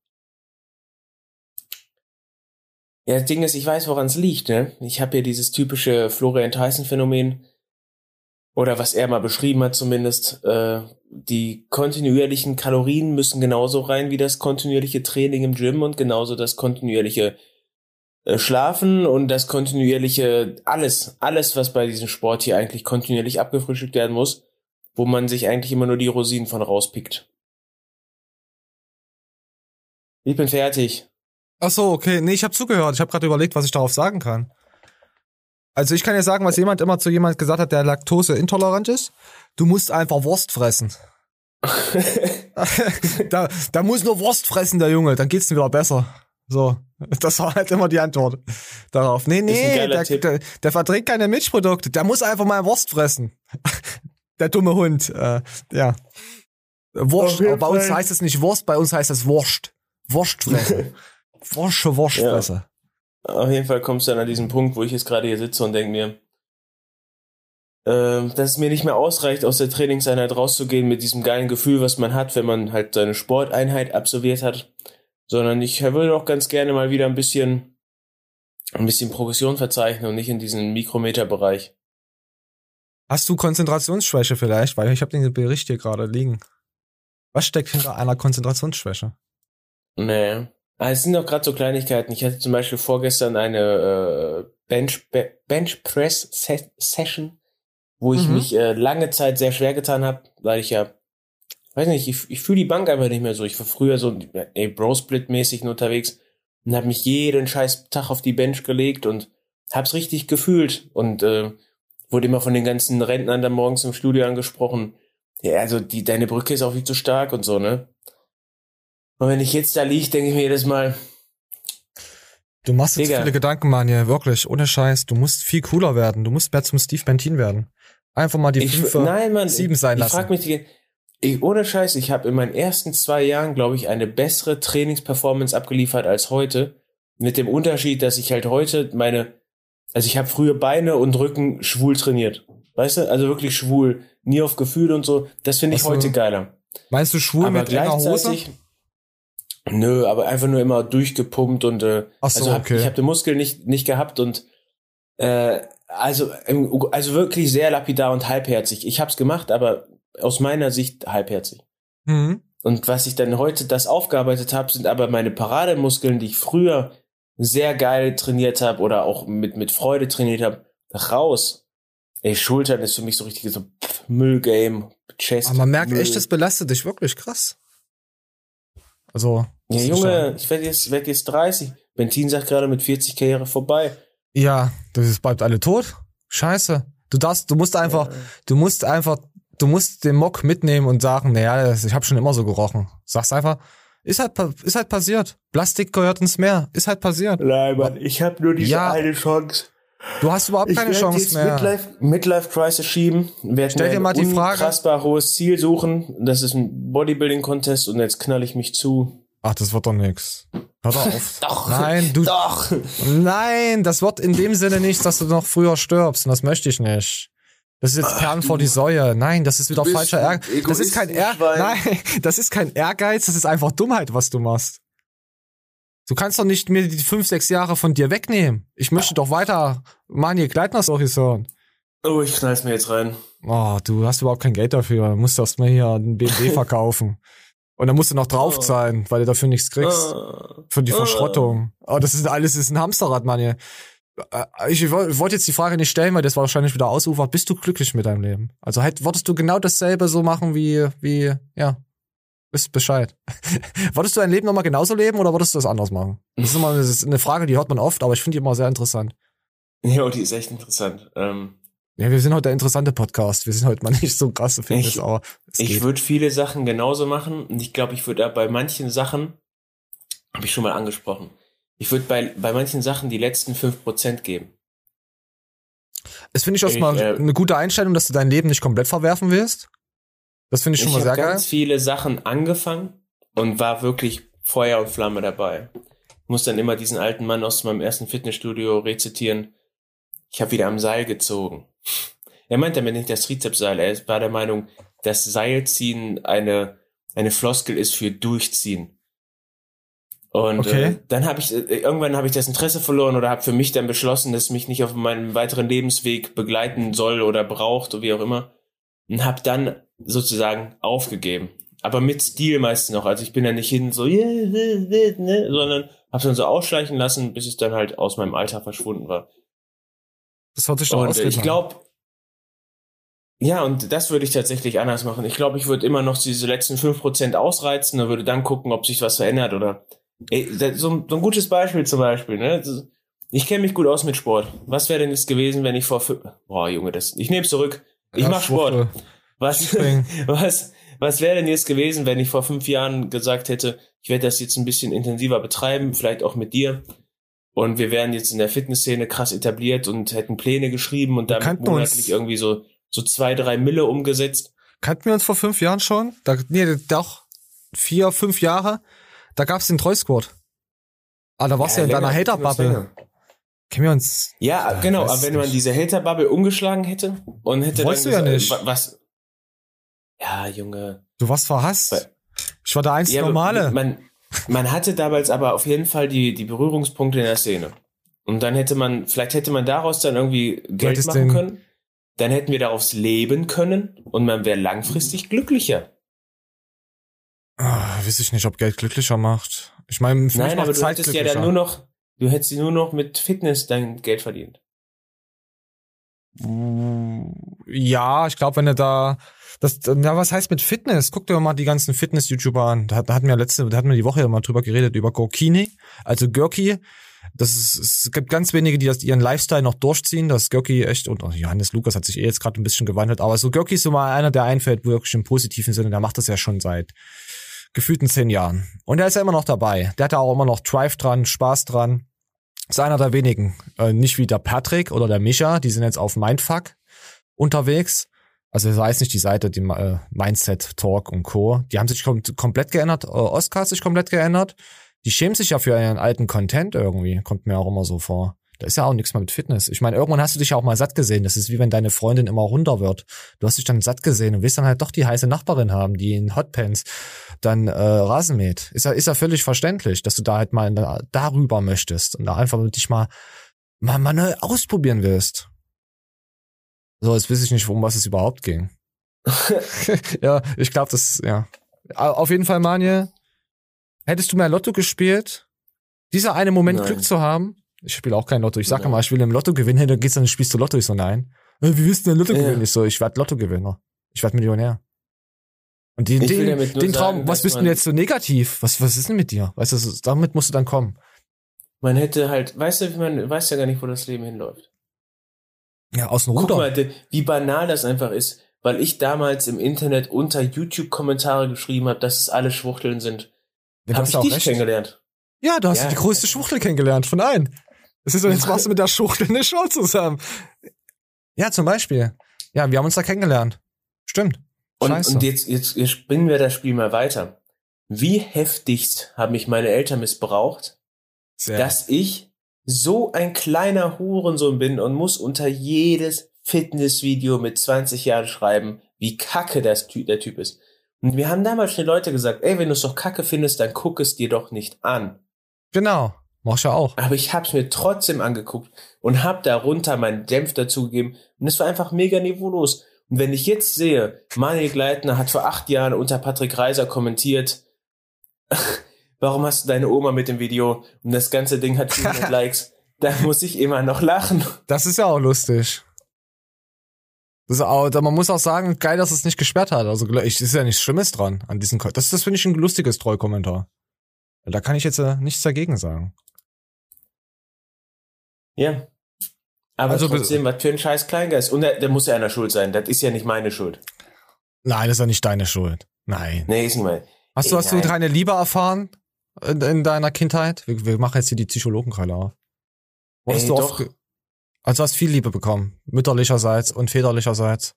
Ja, das Ding ist, ich weiß, woran es liegt, ne? Ich habe hier dieses typische Florian Tyson-Phänomen, oder was er mal beschrieben hat zumindest, äh, die kontinuierlichen Kalorien müssen genauso rein wie das kontinuierliche Training im Gym und genauso das kontinuierliche Schlafen und das kontinuierliche, alles, alles, was bei diesem Sport hier eigentlich kontinuierlich abgefrühstückt werden muss, wo man sich eigentlich immer nur die Rosinen von rauspickt. Ich bin fertig. Ach so, okay. Nee, ich habe zugehört. Ich habe gerade überlegt, was ich darauf sagen kann. Also ich kann ja sagen, was jemand immer zu jemand gesagt hat, der laktoseintolerant ist. Du musst einfach Wurst fressen. da, da muss nur Wurst fressen, der Junge, dann geht's dir wieder besser. So, das war halt immer die Antwort darauf. Nee, nee, der, der, der verträgt keine Milchprodukte. Der muss einfach mal Wurst fressen. der dumme Hund. Äh, ja. Wurst. Jeden Bei uns heißt es nicht Wurst, bei uns heißt es Wurst. Wurst fressen. Wursche Wurstfresse. Auf jeden Fall kommst du dann an diesen Punkt, wo ich jetzt gerade hier sitze und denke mir, ähm, dass es mir nicht mehr ausreicht, aus der Trainingseinheit rauszugehen mit diesem geilen Gefühl, was man hat, wenn man halt seine Sporteinheit absolviert hat, sondern ich will auch ganz gerne mal wieder ein bisschen ein bisschen Progression verzeichnen und nicht in diesen Mikrometerbereich. Hast du Konzentrationsschwäche vielleicht? Weil ich habe den Bericht hier gerade liegen. Was steckt hinter einer Konzentrationsschwäche? Nee. Ah, es sind doch gerade so Kleinigkeiten. Ich hatte zum Beispiel vorgestern eine äh, Bench, Be Bench Press Se Session, wo ich Mhm. mich äh, lange Zeit sehr schwer getan habe, weil ich ja, weiß nicht, ich, ich fühle die Bank einfach nicht mehr so. Ich war früher so ey, Bro-Split-mäßig unterwegs und habe mich jeden scheiß Tag auf die Bench gelegt und hab's richtig gefühlt und äh, wurde immer von den ganzen Rentnern dann morgens im Studio angesprochen. Ja, also die, deine Brücke ist auch viel zu stark und so, ne? Und wenn ich jetzt da liege, denke ich mir jedes Mal, Du machst jetzt Digga. viele Gedanken, hier, wirklich, ohne Scheiß. Du musst viel cooler werden. Du musst mehr zum Steve Bentin werden. Einfach mal die ich, fünf, nein, Mann, sieben sein ich lassen. frag mich, die- ich, ohne Scheiß, ich habe in meinen ersten zwei Jahren, glaube ich, eine bessere Trainingsperformance abgeliefert als heute. Mit dem Unterschied, dass ich halt heute meine, also ich habe früher Beine und Rücken schwul trainiert. Weißt du? Also wirklich schwul. Nie auf Gefühl und so. Das finde ich Ach so. heute geiler. Meinst du schwul aber mit enger Hose? gleichzeitig. Nö, aber einfach nur immer durchgepumpt und äh, Ach so, also hab, okay. ich habe den Muskel nicht nicht gehabt und äh, also also wirklich sehr lapidar und halbherzig. Ich hab's gemacht, aber aus meiner Sicht halbherzig. Mhm. Und was ich dann heute das aufgearbeitet habe, sind aber meine Parademuskeln, die ich früher sehr geil trainiert habe oder auch mit mit Freude trainiert habe, raus. Ey, Schultern ist für mich so richtig so Müllgame, Chest. Aber man merkt Müll. echt, das belastet dich wirklich krass. Also. Ja, Junge, schon- ich werde jetzt, werd jetzt 30. Bentin sagt gerade mit 40 Karriere vorbei. Ja, das ist bleibt alle tot. Scheiße. Du darfst, du musst einfach, du musst einfach, du musst den Mock mitnehmen und sagen, naja, ich habe schon immer so gerochen. Sag's einfach, ist halt, ist halt passiert. Plastik gehört ins Meer. Ist halt passiert. Nein, Mann, ich habe nur diese Ja. eine Chance. Du hast überhaupt Ich keine Chance jetzt mehr. Midlife, Midlife Crisis schieben. Werd Stell mir dir mal die Frage- unfassbar hohes Ziel suchen. Das ist ein Bodybuilding-Contest und jetzt knall ich mich zu. Ach, das wird doch nix. Hör doch auf. Doch. Nein, du. Doch. Nein, das wird in dem Sinne nichts, dass du noch früher stirbst. Und das möchte ich nicht. Das ist jetzt Perlen vor die Säue. Nein, das ist wieder falscher Ehrgeiz. Das ist kein Ehr. Nein, das ist kein Ehrgeiz, das ist einfach Dummheit, was du machst. Du kannst doch nicht mir die fünf, sechs Jahre von dir wegnehmen. Ich möchte doch weiter Manje Gleitner-Stories hören. Oh, ich knall's mir jetzt rein. Oh, du hast überhaupt kein Geld dafür. Du musst erst mal hier einen BMW verkaufen. Und dann musst du noch drauf Oh. zahlen, weil du dafür nichts kriegst. Ah. Für die Ah. Verschrottung. Oh, das ist alles ist ein Hamsterrad, Mann. Hier. Äh, Ich woll- wollte jetzt die Frage nicht stellen, weil das wahrscheinlich wieder ausufert. Bist du glücklich mit deinem Leben? Also halt, wolltest du genau dasselbe so machen wie, wie, ja, wisst Bescheid. wolltest du dein Leben nochmal genauso leben oder wolltest du das anders machen? Das ist immer das ist eine Frage, die hört man oft, aber ich finde die immer sehr interessant. Ja, die ist echt interessant. Ähm, Ja, wir sind heute der interessante Podcast. Wir sind heute mal nicht so krasse Fitness, Ich- aber ich würde viele Sachen genauso machen und ich glaube, ich würde bei manchen Sachen, habe ich schon mal angesprochen, ich würde bei, bei manchen Sachen die letzten 5% geben. Es finde ich ich, erstmal äh, eine gute Einstellung, dass du dein Leben nicht komplett verwerfen willst. Das finde ich schon ich mal sehr habe geil. ganz viele Sachen angefangen und war wirklich Feuer und Flamme dabei. Ich muss dann immer diesen alten Mann aus meinem ersten Fitnessstudio rezitieren. Ich habe wieder am Seil gezogen. Er meint damit nicht das Trizepsseil. Er war der Meinung, dass Seilziehen eine, eine Floskel ist für Durchziehen. Und Okay. äh, dann habe ich äh, irgendwann habe ich das Interesse verloren oder habe für mich dann beschlossen, dass es mich nicht auf meinem weiteren Lebensweg begleiten soll oder braucht oder wie auch immer und habe dann sozusagen aufgegeben. Aber mit Stil meistens noch. Also ich bin da nicht hin so, ne, sondern habe dann so ausschleichen lassen, bis es dann halt aus meinem Alter verschwunden war. Das hört sich doch Und äh, ich glaube, ja, und das würde ich tatsächlich anders machen. Ich glaube, ich würde immer noch diese letzten 5% ausreizen und würde dann gucken, ob sich was verändert oder so, ein- so ein gutes Beispiel zum Beispiel, ne? Ich kenne mich gut aus mit Sport. Was wäre denn jetzt gewesen, wenn ich vor fünf, boah, Junge, das, ich nehme zurück. Ich Ja, mach Sport. Was, was, was wäre denn jetzt gewesen, wenn ich vor fünf Jahren gesagt hätte, ich werde das jetzt ein bisschen intensiver betreiben, vielleicht auch mit dir. Und wir wären jetzt in der Fitnessszene krass etabliert und hätten Pläne geschrieben und damit monatlich irgendwie so, so zwei, drei Mille umgesetzt. Kannten wir uns vor fünf Jahren schon? Da, nee, doch. Vier, fünf Jahre. Da gab's den Troy Squad. Ah, da warst du ja in länger, deiner Hater-Bubble. Kennen wir uns? Ja, genau, weiß aber wenn man diese Hater-Bubble umgeschlagen hätte und hätte Wolltest dann du ja gesagt, nicht. wa- was, ja, Junge. Du warst verhasst. Ich war der einzige Ja, Normale. Man, man hatte damals aber auf jeden Fall die, die Berührungspunkte in der Szene. Und dann hätte man, vielleicht hätte man daraus dann irgendwie Geld machen können. Dann hätten wir daraus leben können und man wäre langfristig glücklicher. Ah, weiß ich nicht, ob Geld glücklicher macht. Ich meine, für mich Nein, macht aber du Zeit hättest ja dann nur noch, du hättest nur noch mit Fitness dein Geld verdient. Ja, ich glaube, wenn er da, das, na, was heißt mit Fitness? Guck dir mal die ganzen Fitness-YouTuber an. Da, da hatten wir letzte, da hatten wir die Woche ja mal drüber geredet, über Gorkini, also Görki. Das ist, es gibt ganz wenige, die das ihren Lifestyle noch durchziehen. Das Görki echt, und oh, Johannes Lukas hat sich eh jetzt gerade ein bisschen gewandelt, aber so Görki ist so mal einer, der einfällt, wirklich im positiven Sinne, der macht das ja schon seit gefühlten zehn Jahren. Und er ist ja immer noch dabei. Der hat da auch immer noch Drive dran, Spaß dran. Ist einer der wenigen. Äh, nicht wie der Patrick oder der Micha, die sind jetzt auf Mindfuck unterwegs. Also ich weiß nicht, die Seite, die äh, Mindset Talk und Co. Die haben sich kom komplett geändert. Äh, Oscar hat sich komplett geändert. Die schämen sich ja für ihren alten Content irgendwie. Kommt mir auch immer so vor. Da ist ja auch nichts mehr mit Fitness. Ich meine, irgendwann hast du dich ja auch mal satt gesehen. Das ist wie wenn deine Freundin immer runter wird. Du hast dich dann satt gesehen und willst dann halt doch die heiße Nachbarin haben, die in Hotpants dann äh, Rasen mäht. Ist ja, ist ja völlig verständlich, dass du da halt mal da, darüber möchtest und da einfach dich mal, mal, mal neu ausprobieren willst. So, jetzt weiß ich nicht, um was es überhaupt ging. ja, ich glaube, das, ja. Auf jeden Fall, Manje, hättest du mehr Lotto gespielt, dieser eine Moment Nein. Glück zu haben, ich spiele auch kein Lotto, ich sag immer, ich will im Lotto gewinnen, dann gehst du dann spielst du Lotto, ich so, nein. Äh, Wie willst du denn Lotto Ja. gewinnen? Ich so, ich werd Lottogewinner. Ich werd Millionär. Und den, den, den Traum, sagen, was bist du denn jetzt so negativ? Was, was ist denn mit dir? Weißt du, damit musst du dann kommen. Man hätte halt, weißt du, man weiß ja gar nicht, wo das Leben hinläuft. Ja, außen Guck runter. mal, de- wie banal das einfach ist, weil ich damals im Internet unter YouTube-Kommentare geschrieben habe, dass es alle Schwuchteln sind. Ja, du Hab hast ich auch dich recht. kennengelernt. Ja, du hast Ja. die größte Schwuchtel kennengelernt von allen. Das ist so, jetzt machst du mit der Schwuchtel eine Show zusammen. Ja, zum Beispiel. Ja, wir haben uns da kennengelernt. Stimmt. Und, Scheiße. und jetzt, jetzt, jetzt spinnen wir das Spiel mal weiter. Wie heftigst haben mich meine Eltern missbraucht, Sehr. dass ich so ein kleiner Hurensohn bin und muss unter jedes Fitnessvideo mit 20 Jahren schreiben, wie kacke das Ty der Typ ist. Und wir haben damals schon die Leute gesagt, ey, wenn du es doch kacke findest, dann guck es dir doch nicht an. Genau. Ja auch. Aber ich hab's mir trotzdem angeguckt und hab darunter meinen Dämpf dazugegeben und es war einfach mega niveaulos. Und wenn ich jetzt sehe, Manuel Gleitner hat vor acht Jahren unter Patrick Reiser kommentiert, warum hast du deine Oma mit dem Video und das ganze Ding hat 400 Likes, dann muss ich immer noch lachen. Das ist ja auch lustig. Das auch, man muss auch sagen, geil, dass es nicht gesperrt hat. Also ich ist ja nichts Schlimmes dran an diesem. Ko- Das, das finde ich ein lustiges Trollkommentar. Da kann ich jetzt äh, nichts dagegen sagen. Ja. Aber Also, trotzdem, was für ein scheiß Kleingeist. Und der, der muss ja einer schuld sein. Das ist ja nicht meine Schuld. Nein, das ist ja nicht deine Schuld. Nein. Nee, ist nicht meine. Hast du, hast du nein. deine Liebe erfahren in, in deiner Kindheit? Wir, wir machen jetzt hier die Psychologenkeile auf. Wurdest Ey, du doch. oft also hast viel Liebe bekommen, mütterlicherseits und väterlicherseits.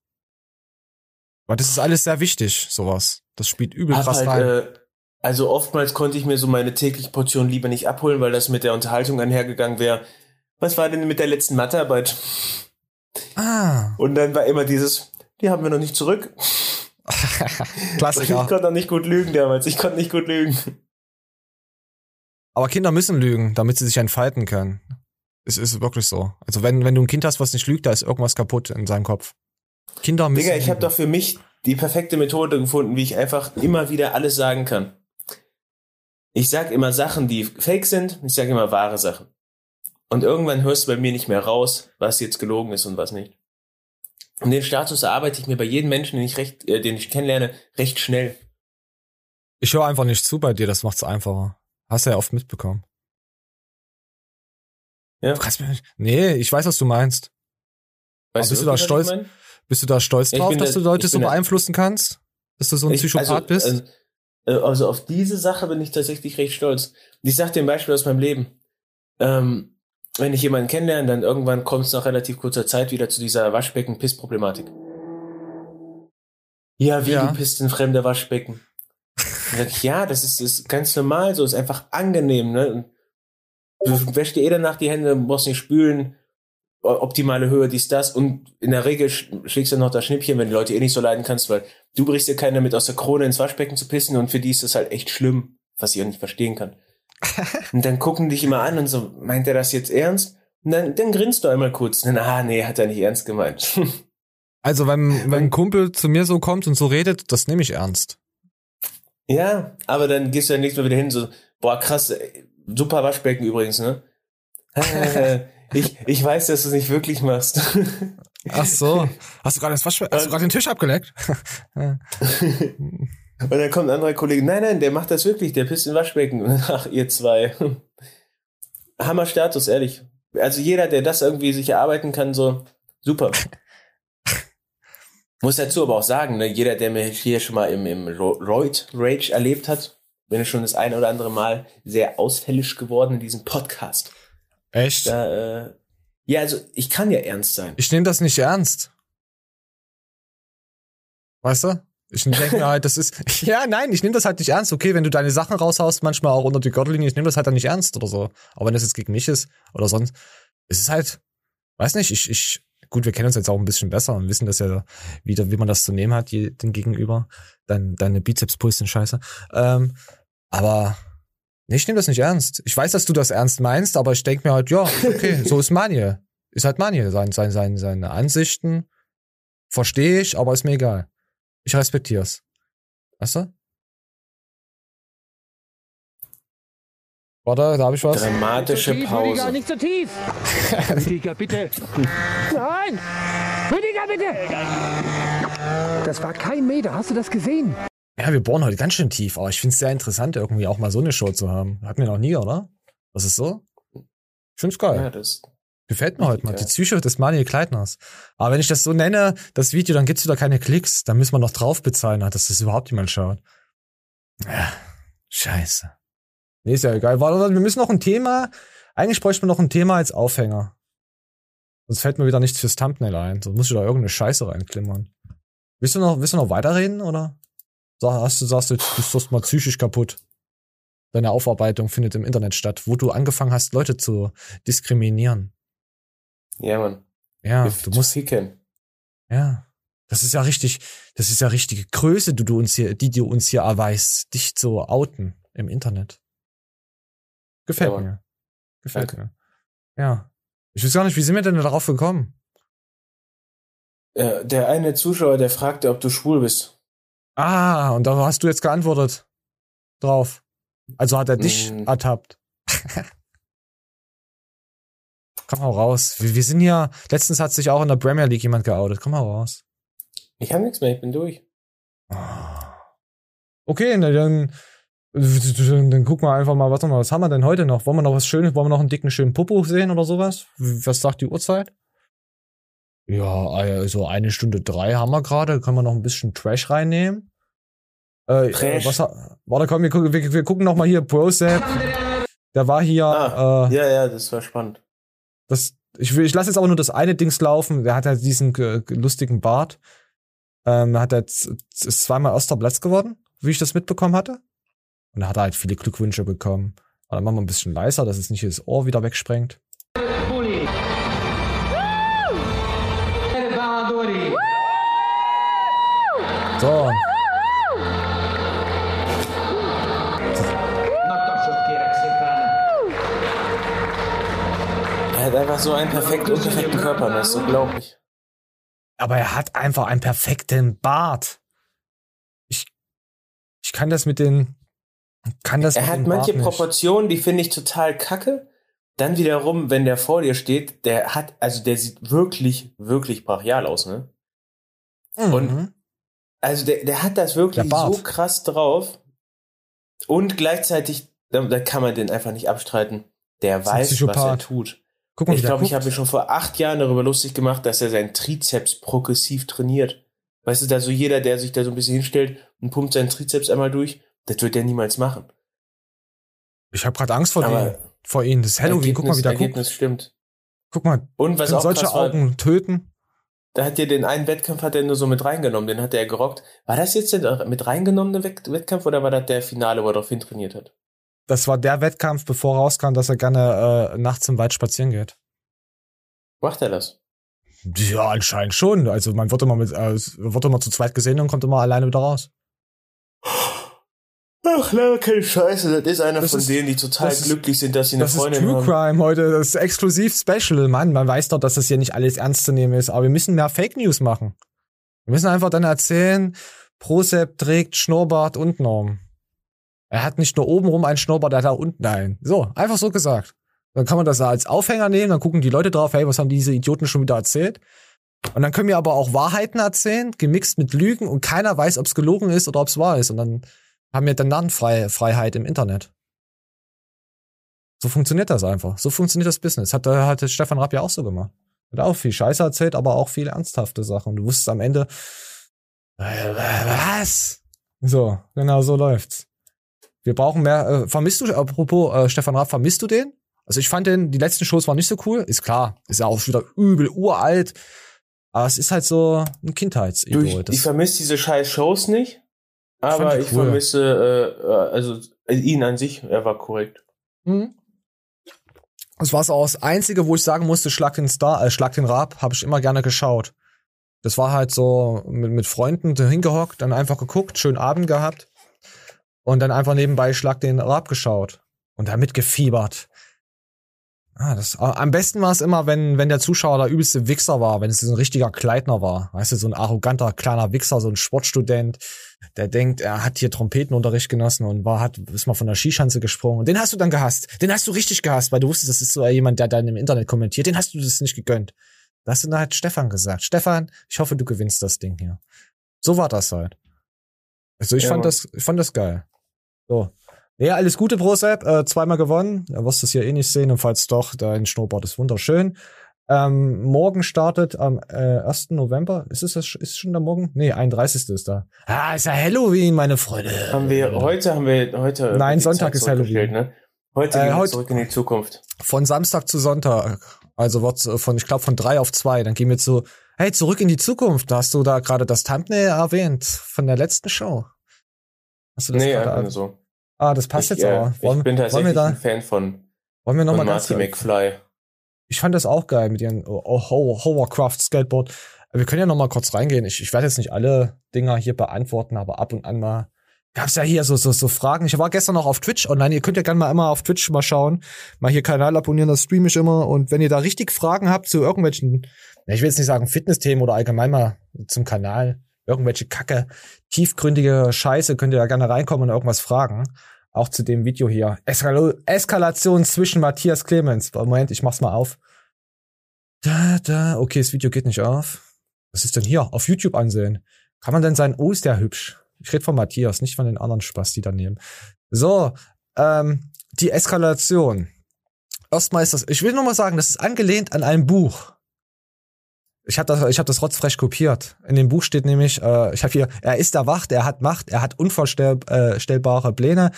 Weil das ist alles sehr wichtig, sowas. Das spielt übel Hab krass halt, rein. äh, also oftmals konnte ich mir so meine tägliche Portion Liebe nicht abholen, weil das mit der Unterhaltung einhergegangen wäre. Was war denn mit der letzten Mathearbeit? ah, Und dann war immer dieses, die haben wir noch nicht zurück. Ich Klassiker. konnte auch nicht gut lügen damals. Ich konnte nicht gut lügen. Aber Kinder müssen lügen, damit sie sich entfalten können. Es ist wirklich so. Also wenn, wenn du ein Kind hast, was nicht lügt, da ist irgendwas kaputt in seinem Kopf. Kinder müssen Digga, ich habe doch für mich die perfekte Methode gefunden, wie ich einfach immer wieder alles sagen kann. Ich sag immer Sachen, die fake sind, ich sage immer wahre Sachen. Und irgendwann hörst du bei mir nicht mehr raus, was jetzt gelogen ist und was nicht. Und den Status erarbeite ich mir bei jedem Menschen, den ich recht, äh, den ich kennenlerne, recht schnell. Ich höre einfach nicht zu bei dir, das macht's einfacher. Hast du ja oft mitbekommen. Ja. Du kannst mir nicht, nee, ich weiß, was du meinst. Weißt bist du da stolz? Bist du da stolz drauf, dass da- du Leute so bin da- beeinflussen kannst? Dass du so ein Ich- Psychopath also, bist? Also, also auf diese Sache bin ich tatsächlich recht stolz. Ich sag dir ein Beispiel aus meinem Leben. Ähm, wenn ich jemanden kennenlerne, dann irgendwann kommt es nach relativ kurzer Zeit wieder zu dieser Waschbecken-Piss-Problematik. Ja, wie Ja. du pisst in fremde Waschbecken. Ich, ja, das ist, ist ganz normal, so ist einfach angenehm, ne? Du wäschst dir eh danach die Hände, musst nicht spülen, optimale Höhe, dies, das. Und in der Regel sch- schlägst du noch das Schnippchen, wenn die Leute eh nicht so leiden kannst, weil du brichst dir keine mit aus der Krone ins Waschbecken zu pissen und für die ist das halt echt schlimm, was ich auch nicht verstehen kann. und dann gucken dich immer an und so, meint er das jetzt ernst? Und dann, dann grinst du einmal kurz. Dann, ah, nee, hat er nicht ernst gemeint. Also wenn, wenn ein Kumpel zu mir so kommt und so redet, das nehme ich ernst. ja, aber dann gehst du ja nächstes Mal wieder hin, so, boah, krass, ey, super Waschbecken übrigens, ne? Äh, ich, ich weiß, dass du es nicht wirklich machst. Ach so. Hast du gerade das hast du gerade den Tisch abgeleckt? Und dann kommt ein anderer Kollege, nein, nein, der macht das wirklich, der pisst in Waschbecken. Ach, ihr zwei. Hammer Status, ehrlich. Also jeder, der das irgendwie sich erarbeiten kann, so, super. Muss dazu aber auch sagen, ne, jeder, der mir hier schon mal im, im Ro- Roid Rage erlebt hat, bin ich schon das eine oder andere Mal sehr ausfällig geworden in diesem Podcast. Echt? Da, äh, ja, also ich kann ja ernst sein. Ich nehme das nicht ernst. Weißt du? Ich denke mir halt, das ist. Ja, nein, ich nehme das halt nicht ernst. Okay, wenn du deine Sachen raushaust, manchmal auch unter die Gürtellinie, ich nehme das halt dann nicht ernst oder so. Aber wenn das jetzt gegen mich ist oder sonst, es ist halt, weiß nicht, ich, ich, gut, wir kennen uns jetzt auch ein bisschen besser und wissen das ja wieder, wie man das zu nehmen hat, je, den Gegenüber. Dein, deine Bizeps-Puls sind scheiße. Ähm, aber nee, ich nehme das nicht ernst. Ich weiß, dass du das ernst meinst, aber ich denke mir halt, ja, okay, so ist Manje. Ist halt Manje. Sein, sein, sein, seine Ansichten verstehe ich, aber ist mir egal. Ich respektiere es. Weißt du? Warte, da habe ich was. Dramatische Pause. nicht so tief. Rüdiger, bitte. Nein! Rüdiger, bitte! Das war kein Meter. Hast du das gesehen? Ja, wir bohren heute ganz schön tief, aber ich finde es sehr interessant, irgendwie auch mal so eine Show zu haben. Hatten wir noch nie, oder? Das ist so? Ich find's geil. Ja, das, Gefällt mir heute mal. Die Psyche des Manuel Kleitners. Aber wenn ich das so nenne, das Video, dann gibt's wieder keine Klicks. Dann müssen wir noch drauf bezahlen, dass das überhaupt jemand schaut. Ja, scheiße. Nee, ist ja egal. Warte, wir müssen noch ein Thema. Eigentlich bräuchten wir noch ein Thema als Aufhänger. Sonst fällt mir wieder nichts fürs Thumbnail ein. Sonst muss ich da irgendeine Scheiße reinklimmern. Willst du noch, willst du noch weiterreden, oder? Sag, hast du, sagst du, du bist doch mal psychisch kaputt. Deine Aufarbeitung findet im Internet statt, wo du angefangen hast, Leute zu diskriminieren. Ja, Mann. Ja, Wir du musst, ficken. ja. Das ist ja richtig, das ist ja richtige Größe, die du uns hier, die du uns hier erweist, dich zu outen im Internet. Gefällt Ja, mir. Gefällt Danke. mir. Ja. Ich weiß gar nicht, wie sind wir denn darauf gekommen? Äh, der eine Zuschauer, der fragte, ob du schwul bist. Ah, und da hast du jetzt geantwortet drauf. Also hat er dich Mm. ertappt. Komm mal raus. Wir, wir sind hier, letztens hat sich auch in der Premier League jemand geoutet. Komm mal raus. Ich habe nichts mehr, ich bin durch. Okay, na dann, dann, dann gucken wir einfach mal, mal, was haben wir denn heute noch? Wollen wir noch was Schönes, wollen wir noch einen dicken, schönen Popo sehen oder sowas? Was sagt die Uhrzeit? Ja, also eine Stunde drei haben wir gerade, können wir noch ein bisschen Trash reinnehmen. Äh, Trash. Äh, was, ha- warte, komm, wir, gucken- wir, wir gucken noch mal hier, ProSap. Der war hier, Ah, äh, ja, ja, das war spannend. Das, ich, will- ich lasse jetzt aber nur das eine Dings laufen. Der hat ja diesen äh, lustigen Bart. Ähm, hat er z- ist zweimal erster Platz geworden, wie ich das mitbekommen hatte. Und da hat er halt viele Glückwünsche bekommen. Aber dann machen wir ein bisschen leiser, dass es nicht das Ohr wieder wegsprengt. So, einfach so einen perfekt unperfekten Körper, das ist unglaublich. aber er hat einfach einen perfekten Bart. Ich, ich kann das mit den, kann das Er mit hat manche Bart nicht. Proportionen, die finde ich total kacke. Dann wiederum, wenn der vor dir steht, der hat, also der sieht wirklich, wirklich brachial aus, ne? Mhm. Und also der, der hat das wirklich so krass drauf. Und gleichzeitig, da, da kann man den einfach nicht abstreiten. Der weiß, was er tut. Guck mal, ich glaube, ich guckt. habe mich schon vor acht Jahren darüber lustig gemacht, dass er seinen Trizeps progressiv trainiert. Weißt du, da so jeder, der sich da so ein bisschen hinstellt und pumpt seinen Trizeps einmal durch, das wird er niemals machen. Ich habe gerade Angst vor dir, vor ihnen. Das ist Halloween. Guck mal, wie der guckt. Ergebnis stimmt. Guck mal, Und was auch solche krass war, Augen töten? da hat er den einen Wettkampf hat er nur so mit reingenommen, den hat er gerockt. War das jetzt der mit reingenommene Wett- Wettkampf oder war das der Finale, wo er darauf hin trainiert hat? Das war der Wettkampf, bevor rauskam, dass er gerne äh, nachts im Wald spazieren geht. Macht er das? Ja, anscheinend schon. Also man wird immer mit, äh, wird immer zu zweit gesehen und kommt immer alleine wieder raus. Ach, leider keine Scheiße. Das ist einer Das von ist- denen, die total das ist- glücklich sind, dass sie eine Das ist Freundin True haben. Crime heute, das ist exklusiv Special. Mann, man weiß doch, dass das hier nicht alles ernst zu nehmen ist, aber wir müssen mehr Fake News machen. Wir müssen einfach dann erzählen, Prosep trägt Schnurrbart unten rum. Er hat nicht nur oben rum einen Schnurrbart, er hat auch unten einen. So, einfach so gesagt. Dann kann man das als Aufhänger nehmen, dann gucken die Leute drauf, hey, was haben diese Idioten schon wieder erzählt? Und dann können wir aber auch Wahrheiten erzählen, gemixt mit Lügen und keiner weiß, ob es gelogen ist oder ob es wahr ist. Und dann haben wir dann Narrenfreiheit im Internet. So funktioniert das einfach. So funktioniert das Business. Hat, äh, hat Stefan Rapp ja auch so gemacht. Hat auch viel Scheiße erzählt, aber auch viele ernsthafte Sachen. Und du wusstest am Ende, äh, was? So, genau so läuft's. Wir brauchen mehr. Äh, vermisst du, apropos äh, Stefan Rapp, vermisst du den? Also ich fand den, die letzten Shows waren nicht so cool. Ist klar, ist ja auch wieder übel uralt. Aber es ist halt so ein Kindheitsidol. ich, Das- ich vermisse diese scheiß Shows nicht, aber ich cool. vermisse, äh, äh, also äh, ihn an sich, er war korrekt. Mhm. Das war so auch das Einzige, wo ich sagen musste, Schlag den Star, äh, Schlag den Rab, habe ich immer gerne geschaut. Das war halt so mit, mit Freunden hingehockt, dann einfach geguckt, schönen Abend gehabt und dann einfach nebenbei Schlag den Rab geschaut und damit gefiebert. Ah, das, äh, am besten war es immer, wenn, wenn der Zuschauer der übelste Wichser war, wenn es so ein richtiger Kleidner war. Weißt du, so ein arroganter kleiner Wichser, so ein Sportstudent, der denkt, er hat hier Trompetenunterricht genossen und war, hat, ist mal von der Skischanze gesprungen. Und den hast du dann gehasst. Den hast du richtig gehasst, weil du wusstest, das ist so jemand, der dann im Internet kommentiert. Den hast du das nicht gegönnt. Da hast du dann halt Stefan gesagt. Stefan, ich hoffe, du gewinnst das Ding hier. So war das halt. Also ich Ja, fand Mann. das, ich fand das geil. So. Ja, alles Gute, Brosep. Äh, zweimal gewonnen. Du wirst es hier eh nicht sehen. Und falls doch, dein Schnurrbart ist wunderschön. Ähm, morgen startet am äh, 1. November. Ist es das, ist schon der Morgen? Nee, 31. ist da. Ah, ist ja Halloween, meine Freunde. Haben wir, heute haben wir, heute. Nein, Sonntag ist Halloween. Ne? Heute Äh, gehen wir heute- zurück in die Zukunft. Von Samstag zu Sonntag. Also wird's äh, von, ich glaube, von drei auf zwei. Dann gehen wir zu, hey, zurück in die Zukunft. Da hast du da gerade das Thumbnail erwähnt von der letzten Show. Hast du das Nee, gerade einfach so. Ah, das passt ich, jetzt äh, aber. Wollen, ich bin tatsächlich da, ein Fan von, wollen wir noch von mal ganz Marty McFly. Ich fand das auch geil mit ihren oh, oh, Ho- Hovercraft Skateboard. Wir können ja noch mal kurz reingehen. Ich, ich werde jetzt nicht alle Dinger hier beantworten, aber ab und an mal gab's ja hier so so so Fragen. Ich war gestern noch auf Twitch online. Ihr könnt ja gerne mal immer auf Twitch mal schauen, mal hier Kanal abonnieren, das streame ich immer. Und wenn ihr da richtig Fragen habt zu irgendwelchen, ich will jetzt nicht sagen Fitnessthemen oder allgemein mal zum Kanal, irgendwelche Kacke, tiefgründige Scheiße, könnt ihr da gerne reinkommen und irgendwas fragen. Auch zu dem Video hier. Eskal Eskalation zwischen Matthias Clemens. Moment, ich mach's mal auf. Da, da, okay, das Video geht nicht auf. Was ist denn hier? Auf YouTube ansehen. Kann man denn sein, oh, ist der hübsch. Ich rede von Matthias, nicht von den anderen Spaß, die daneben. So, ähm, die Eskalation. Erstmal ist das, ich will nur mal sagen, das ist angelehnt an ein Buch. Ich habe das, ich hab das rotzfrech kopiert. In dem Buch steht nämlich, äh, ich habe hier, er ist erwacht, er hat Macht, er hat unvorstellbare Pläne.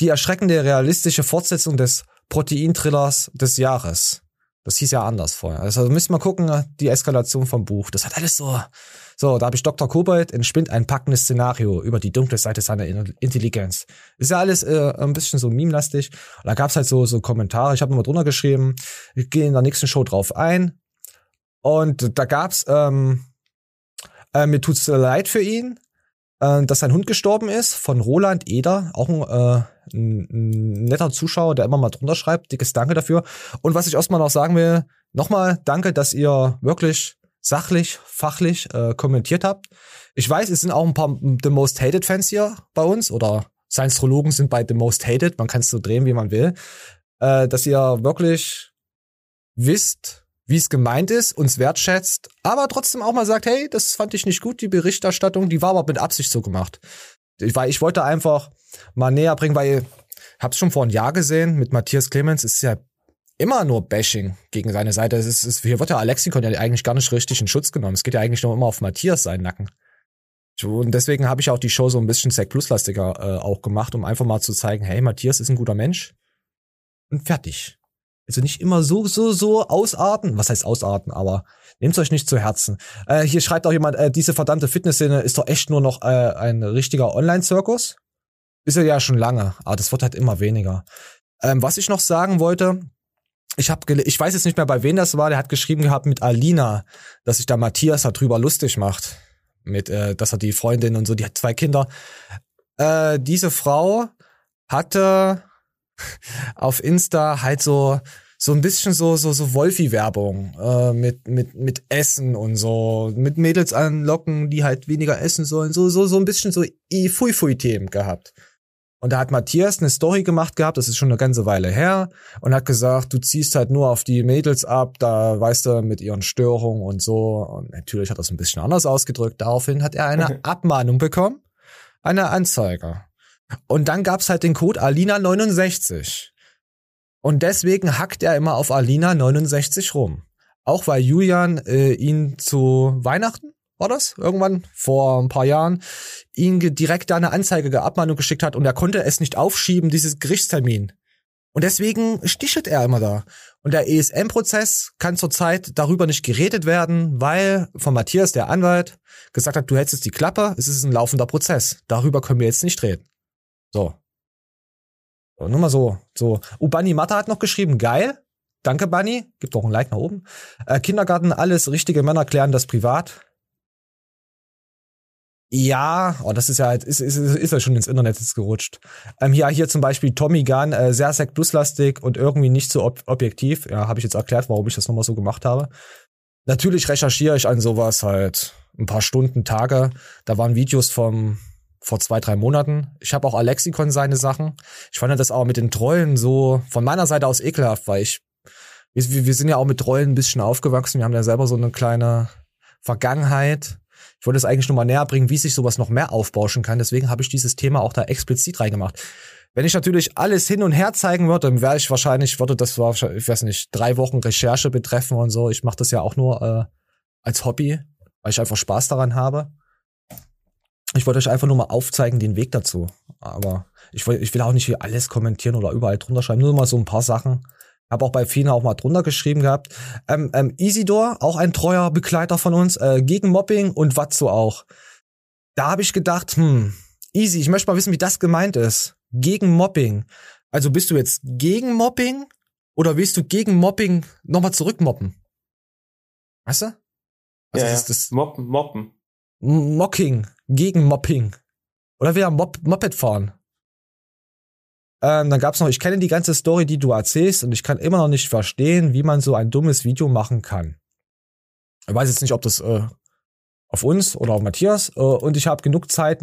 Die erschreckende realistische Fortsetzung des Protein-Thrillers des Jahres. Das hieß ja anders vorher. Also müsst mal gucken, die Eskalation vom Buch. Das hat alles so. So, da habe ich Dr. Kobold entspinnt ein packendes Szenario über die dunkle Seite seiner In- Intelligenz. Ist ja alles äh, ein bisschen so meme-lastig. Da gab's halt so so Kommentare. Ich habe nochmal drunter geschrieben. Ich gehe in der nächsten Show drauf ein. Und da gab's ähm, äh, mir tut's leid für ihn, äh, dass sein Hund gestorben ist von Roland Eder, auch ein, äh, ein, ein netter Zuschauer, der immer mal drunter schreibt. Dickes Danke dafür. Und was ich erstmal noch sagen will, nochmal danke, dass ihr wirklich sachlich, fachlich äh, kommentiert habt. Ich weiß, es sind auch ein paar The Most Hated Fans hier bei uns oder Science-Trologen sind bei The Most Hated, man kann es so drehen, wie man will, äh, dass ihr wirklich wisst, wie es gemeint ist, uns wertschätzt, aber trotzdem auch mal sagt, hey, das fand ich nicht gut, die Berichterstattung, die war aber mit Absicht so gemacht. Ich, weil ich wollte einfach mal näher bringen, weil hab's schon vor einem Jahr gesehen mit Matthias Clemens, ist ja immer nur Bashing gegen seine Seite. Es ist, es, hier wird ja Alexikon ja eigentlich gar nicht richtig in Schutz genommen. Es geht ja eigentlich nur immer auf Matthias seinen Nacken. Und deswegen habe ich auch die Show so ein bisschen Sec Plus-lastiger äh, auch gemacht, um einfach mal zu zeigen, hey, Matthias ist ein guter Mensch. Und fertig. Also nicht immer so, so, so ausarten. Was heißt ausarten? Aber nehmt euch nicht zu Herzen. Äh, hier schreibt auch jemand, äh, diese verdammte Fitnessszene ist doch echt nur noch äh, ein richtiger Online-Zirkus. Ist er ja schon lange, aber das wird halt immer weniger. Ähm, was ich noch sagen wollte, ich habe ich weiß jetzt nicht mehr bei wem das war, der hat geschrieben gehabt mit Alina, dass sich da Matthias darüber lustig macht, mit äh, dass er die Freundin und so, die hat zwei Kinder. Äh, diese Frau hatte auf Insta halt so so ein bisschen so so so Wolfi-Werbung äh, mit mit mit Essen und so mit Mädels anlocken, die halt weniger essen sollen, so so so ein bisschen so i fui fui Themen gehabt. Und da hat Matthias eine Story gemacht gehabt, das ist schon eine ganze Weile her, und hat gesagt, du ziehst halt nur auf die Mädels ab, da weißt du, mit ihren Störungen und so. Und natürlich hat er es ein bisschen anders ausgedrückt. Daraufhin hat er eine Abmahnung bekommen, eine Anzeige. Und dann gab's halt den Code Alina69. Und deswegen hackt er immer auf Alina69 rum. Auch weil Julian äh, ihn zu Weihnachten war das irgendwann vor ein paar Jahren, ihn direkt da eine Anzeige der Abmahnung geschickt hat und er konnte es nicht aufschieben, dieses Gerichtstermin. Und deswegen stichelt er immer da. Und der ESM-Prozess kann zurzeit darüber nicht geredet werden, weil von Matthias, der Anwalt, gesagt hat, du hättest die Klappe, es ist ein laufender Prozess. Darüber können wir jetzt nicht reden. So. so nur mal so. So. Ubani Matta hat noch geschrieben, geil. Danke, Bunny. Gib doch ein Like nach oben. Äh, Kindergarten, alles richtige Männer klären das privat. Ja, oh, das ist ja ist, ist, ist ja schon ins Internet jetzt gerutscht. Ähm, hier, hier zum Beispiel Tommy Gunn, äh, sehr Sec Plus-lastig und irgendwie nicht so ob objektiv. Ja, habe ich jetzt erklärt, warum ich das nochmal so gemacht habe. Natürlich recherchiere ich an sowas halt ein paar Stunden, Tage. Da waren Videos vom vor zwei, drei Monaten. Ich habe auch Alexikon seine Sachen. Ich fand das aber mit den Trollen so von meiner Seite aus ekelhaft, weil ich wir, wir sind ja auch mit Trollen ein bisschen aufgewachsen. Wir haben ja selber so eine kleine Vergangenheit ich wollte es eigentlich nur mal näher bringen, wie sich sowas noch mehr aufbauschen kann. Deswegen habe ich dieses Thema auch da explizit reingemacht. Wenn ich natürlich alles hin und her zeigen würde, dann wäre ich wahrscheinlich, würde das war, ich weiß nicht, drei Wochen Recherche betreffen und so. Ich mache das ja auch nur äh, als Hobby, weil ich einfach Spaß daran habe. Ich wollte euch einfach nur mal aufzeigen, den Weg dazu. Aber ich will, ich will auch nicht hier alles kommentieren oder überall drunter schreiben, nur mal so ein paar Sachen, habe auch bei Fina auch mal drunter geschrieben gehabt. Ähm, ähm, Isidor, auch ein treuer Begleiter von uns, äh, gegen Mobbing und Watzo auch. Da habe ich gedacht, hm, easy, ich möchte mal wissen, wie das gemeint ist. Gegen Mobbing. Also bist du jetzt gegen Mobbing oder willst du gegen Mobbing nochmal zurückmobben? Weißt du? Also ja, das, das Mobben, Mobben. Mocking, gegen Mobbing. Oder wieder Mop Moped fahren. Ähm, dann gab's noch, ich kenne die ganze Story, die du erzählst und ich kann immer noch nicht verstehen, wie man so ein dummes Video machen kann. Ich weiß jetzt nicht, ob das äh, auf uns oder auf Matthias äh, und ich habe genug Zeit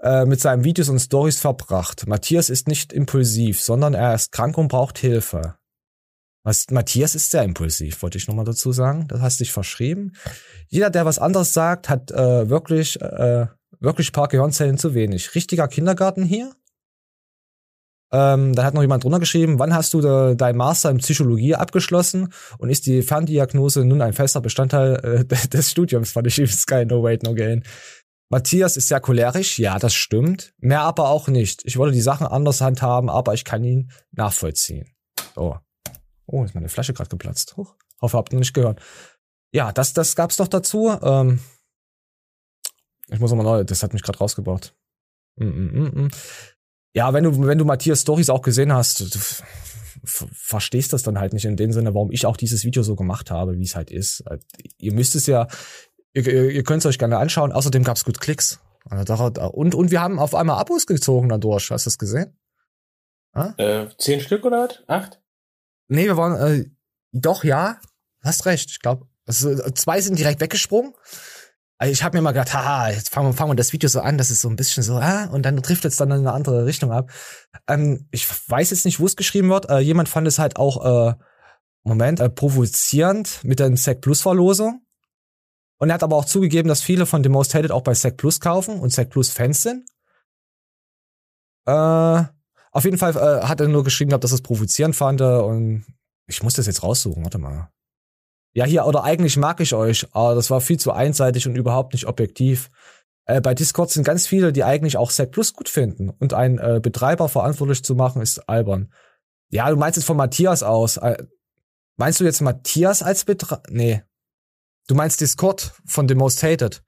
äh, mit seinen Videos und Stories verbracht. Matthias ist nicht impulsiv, sondern er ist krank und braucht Hilfe. Was, Matthias ist sehr impulsiv, wollte ich nochmal dazu sagen. Das hast dich verschrieben. Jeder, der was anderes sagt, hat äh, wirklich, äh, wirklich paar Gehirnzellen zu wenig. Richtiger Kindergarten hier. Ähm, dann hat noch jemand drunter geschrieben, wann hast du de, dein Master in Psychologie abgeschlossen und ist die Ferndiagnose nun ein fester Bestandteil äh, des Studiums? Fand ich übelst geil, no wait, no gain. Matthias ist sehr cholerisch, ja, das stimmt. Mehr aber auch nicht. Ich wollte die Sachen anders handhaben, aber ich kann ihn nachvollziehen. So. Oh, ist meine Flasche gerade geplatzt. Huch. Hoffe, habt ihr nicht gehört. Ja, das, das gab's doch dazu. Ähm, ich muss nochmal neu, das hat mich gerade rausgebracht. Mm, mm, mm, mm. Ja, wenn du, wenn du Matthias Stories auch gesehen hast, du verstehst das dann halt nicht in dem Sinne, warum ich auch dieses Video so gemacht habe, wie es halt ist. Ihr müsst es ja, ihr, ihr könnt es euch gerne anschauen. Außerdem gab es gut Klicks. Also und, und wir haben auf einmal Abos gezogen dadurch. Hast du das gesehen? Ah? Äh, zehn Stück oder was? Acht? Nee, wir waren, äh, doch, ja. Hast recht. Ich glaube, also, zwei sind direkt weggesprungen. Also ich habe mir mal gedacht, haha, jetzt fangen wir, fangen wir das Video so an, das ist so ein bisschen so, ah, und dann trifft es dann in eine andere Richtung ab. Ähm, ich weiß jetzt nicht, wo es geschrieben wird. Äh, jemand fand es halt auch, äh, Moment, äh, provozierend mit der Sec Plus Verlosung. Und er hat aber auch zugegeben, dass viele von The Most Hated auch bei Sec Plus kaufen und Sec Plus Fans sind. Äh, auf jeden Fall äh, hat er nur geschrieben gehabt, dass er es provozierend fand und ich muss das jetzt raussuchen, warte mal. Ja, hier, oder eigentlich mag ich euch, aber das war viel zu einseitig und überhaupt nicht objektiv. Äh, bei Discord sind ganz viele, die eigentlich auch Sec Plus gut finden. Und einen äh, Betreiber verantwortlich zu machen, ist albern. Ja, du meinst jetzt von Matthias aus. Äh, meinst du jetzt Matthias als Betreiber? Nee. Du meinst Discord von The Most Hated.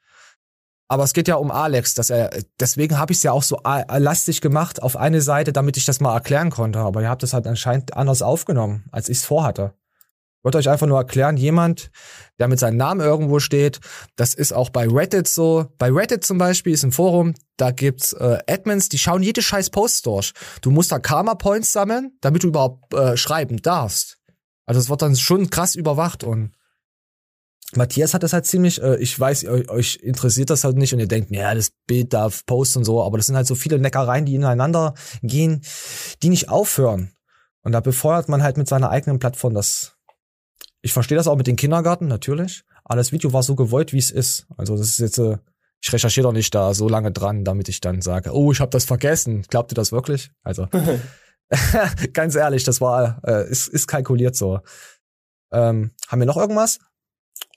Aber es geht ja um Alex, dass er, deswegen habe ich es ja auch so lastig gemacht auf eine Seite, damit ich das mal erklären konnte. Aber ihr habt es halt anscheinend anders aufgenommen, als ich es vorhatte. wollte euch einfach nur erklären, jemand, der mit seinem Namen irgendwo steht, das ist auch bei Reddit so. Bei Reddit zum Beispiel ist ein Forum, da gibt's äh, Admins, die schauen jede scheiß Post durch. Du musst da Karma-Points sammeln, damit du überhaupt äh, schreiben darfst. Also es wird dann schon krass überwacht und Matthias hat das halt ziemlich, äh, ich weiß, euch, euch interessiert das halt nicht und ihr denkt, ja, das Bild darf posten und so, aber das sind halt so viele Neckereien, die ineinander gehen, die nicht aufhören. Und da befeuert man halt mit seiner eigenen Plattform das. Ich verstehe das auch mit den Kindergarten, natürlich. Aber das Video war so gewollt, wie es ist. Also das ist jetzt, äh, ich recherchiere doch nicht da so lange dran, damit ich dann sage, oh, ich habe das vergessen. Glaubt ihr das wirklich? Also ganz ehrlich, das war, äh, ist, ist kalkuliert so. Ähm, haben wir noch irgendwas?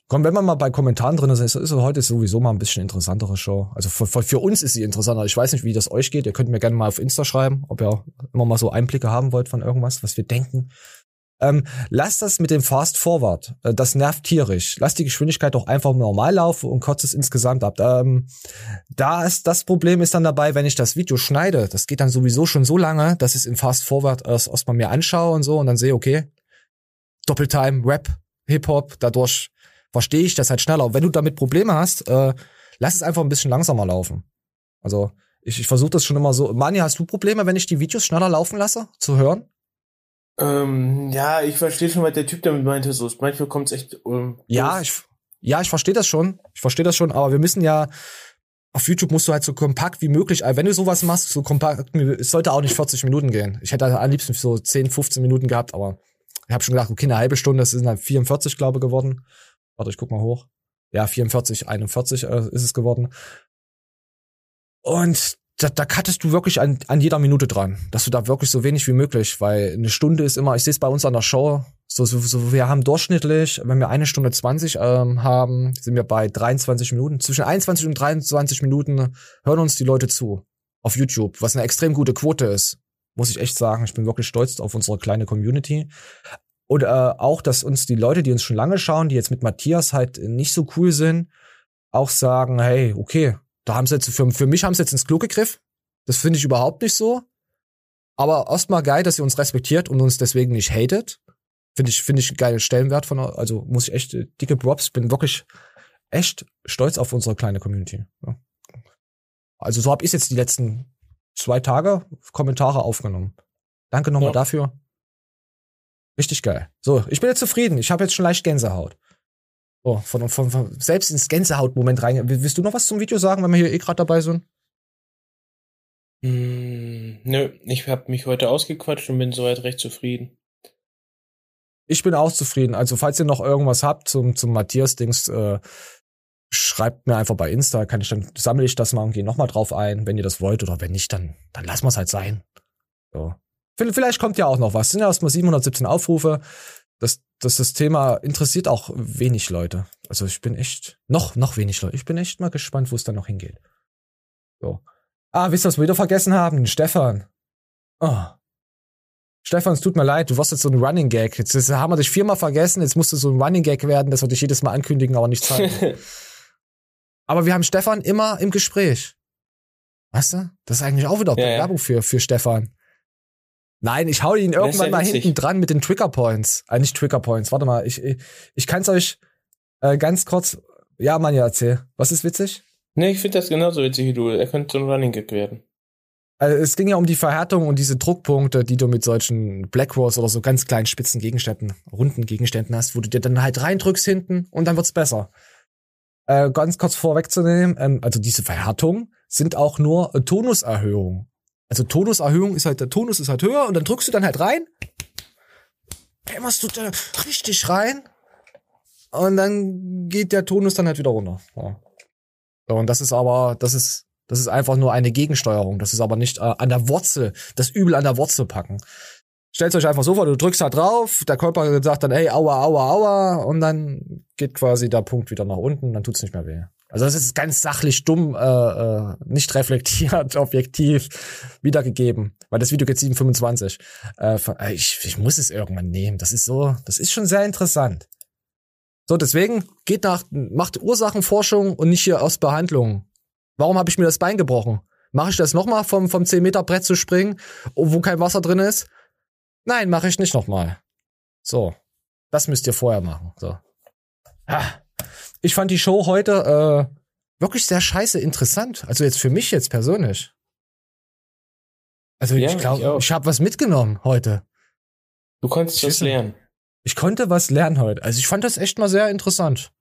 Komm, wenn man mal bei Kommentaren drin ist, ist, ist heute sowieso mal ein bisschen interessantere Show. Also für, für, uns ist sie interessanter. Ich weiß nicht, wie das euch geht. Ihr könnt mir gerne mal auf Insta schreiben, ob ihr immer mal so Einblicke haben wollt von irgendwas, was wir denken. Ähm, lasst das mit dem Fast Forward. Äh, das nervt tierisch. Lasst die Geschwindigkeit doch einfach normal laufen und kotzt es insgesamt ab. Ähm, da ist das Problem ist dann dabei, wenn ich das Video schneide, das geht dann sowieso schon so lange, dass ich es im Fast Forward erst, erst mal mir anschaue und so und dann sehe, okay, Doppeltime, Rap, Hip-Hop, dadurch verstehe ich das halt schneller. wenn du damit Probleme hast, äh, lass es einfach ein bisschen langsamer laufen. Also ich, ich versuche das schon immer so. Mani, hast du Probleme, wenn ich die Videos schneller laufen lasse, zu hören? Ähm, ja, ich verstehe schon, was der Typ damit meinte. So, manchmal kommt es echt. Ähm, ja, ich, ja, ich verstehe das schon. Ich verstehe das schon, aber wir müssen ja auf YouTube musst du halt so kompakt wie möglich, wenn du sowas machst, so kompakt, es sollte auch nicht 40 Minuten gehen. Ich hätte am liebsten so 10, 15 Minuten gehabt, aber ich habe schon gedacht, okay, eine halbe Stunde, das sind dann 44, glaube ich, geworden. Warte, ich guck mal hoch. Ja, 44, 41 äh, ist es geworden. Und da, da cuttest du wirklich an, an jeder Minute dran, dass du da wirklich so wenig wie möglich, weil eine Stunde ist immer, ich sehe es bei uns an der Show, so, so, so, wir haben durchschnittlich, wenn wir eine Stunde 20 ähm, haben, sind wir bei 23 Minuten. Zwischen 21 und 23 Minuten hören uns die Leute zu auf YouTube, was eine extrem gute Quote ist. Muss ich echt sagen. Ich bin wirklich stolz auf unsere kleine Community. Und äh, auch, dass uns die Leute, die uns schon lange schauen, die jetzt mit Matthias halt nicht so cool sind, auch sagen, hey, okay, da haben sie jetzt, für, für mich haben sie jetzt ins Klo gegriffen. Das finde ich überhaupt nicht so. Aber erstmal geil, dass ihr uns respektiert und uns deswegen nicht hatet. Finde ich, finde ich einen geilen Stellenwert von, also muss ich echt, äh, dicke Props, bin wirklich echt stolz auf unsere kleine Community. Ja. Also so habe ich jetzt die letzten zwei Tage Kommentare aufgenommen. Danke nochmal ja. dafür. Richtig geil. So, ich bin jetzt zufrieden. Ich habe jetzt schon leicht Gänsehaut. Oh, von, von, von selbst ins Gänsehaut-Moment rein. Willst du noch was zum Video sagen, wenn wir hier eh gerade dabei sind? Mm, nö, ich habe mich heute ausgequatscht und bin soweit recht zufrieden. Ich bin auch zufrieden. Also, falls ihr noch irgendwas habt zum, zum Matthias-Dings, äh, schreibt mir einfach bei Insta, kann ich dann, sammle ich das mal und gehe nochmal drauf ein, wenn ihr das wollt, oder wenn nicht, dann, dann lassen wir es halt sein. So. Vielleicht kommt ja auch noch was. Es sind ja erstmal 717 Aufrufe. Das, das, das Thema interessiert auch wenig Leute. Also ich bin echt, noch, noch wenig Leute. Ich bin echt mal gespannt, wo es dann noch hingeht. So. Ah, wisst ihr, was wir wieder vergessen haben? Stefan. Oh. Stefan, es tut mir leid, du warst jetzt so ein Running Gag. Jetzt, jetzt haben wir dich viermal vergessen, jetzt musst du so ein Running Gag werden, dass wir dich jedes Mal ankündigen, aber nicht zeigen. aber wir haben Stefan immer im Gespräch. Weißt du? Das ist eigentlich auch wieder ja, Werbung ja. für, für Stefan. Nein, ich hau ihn irgendwann ja mal hinten dran mit den Trigger Points. Äh, nicht Trigger Points, warte mal, ich, ich, ich kann es euch äh, ganz kurz. Ja, Manja, erzähl. Was ist witzig? Nee, ich finde das genauso witzig wie du. Er könnte so ein Running Gag werden. Also es ging ja um die Verhärtung und diese Druckpunkte, die du mit solchen Black Rolls oder so ganz kleinen spitzen Gegenständen, runden Gegenständen hast, wo du dir dann halt reindrückst hinten und dann wird's besser. Äh, ganz kurz vorwegzunehmen, ähm, also diese Verhärtung sind auch nur Tonuserhöhungen. Also Tonuserhöhung ist halt, der Tonus ist halt höher und dann drückst du dann halt rein. Hämmerst du da richtig rein. Und dann geht der Tonus dann halt wieder runter. Ja. Und das ist aber, das ist, das ist einfach nur eine Gegensteuerung. Das ist aber nicht äh, an der Wurzel, das Übel an der Wurzel packen. Stellt euch einfach so vor, du drückst da drauf, der Körper sagt dann, ey, aua, aua, aua, und dann geht quasi der Punkt wieder nach unten, dann tut's nicht mehr weh. Also das ist ganz sachlich dumm, äh, äh, nicht reflektiert, objektiv wiedergegeben. Weil das Video geht 725. Äh, äh, ich, ich muss es irgendwann nehmen. Das ist so, das ist schon sehr interessant. So, deswegen geht nach, macht Ursachenforschung und nicht hier aus Behandlung. Warum habe ich mir das Bein gebrochen? Mache ich das nochmal vom, vom 10 Meter Brett zu springen, wo kein Wasser drin ist? Nein, mache ich nicht nochmal. So. Das müsst ihr vorher machen. So. Ha. Ich fand die Show heute äh, wirklich sehr scheiße interessant. Also jetzt für mich jetzt persönlich. Also Ja, ich ich glaube, auch. ich, habe was mitgenommen heute. Du konntest was lernen. Ich konnte was lernen heute. Also ich fand das echt mal sehr interessant.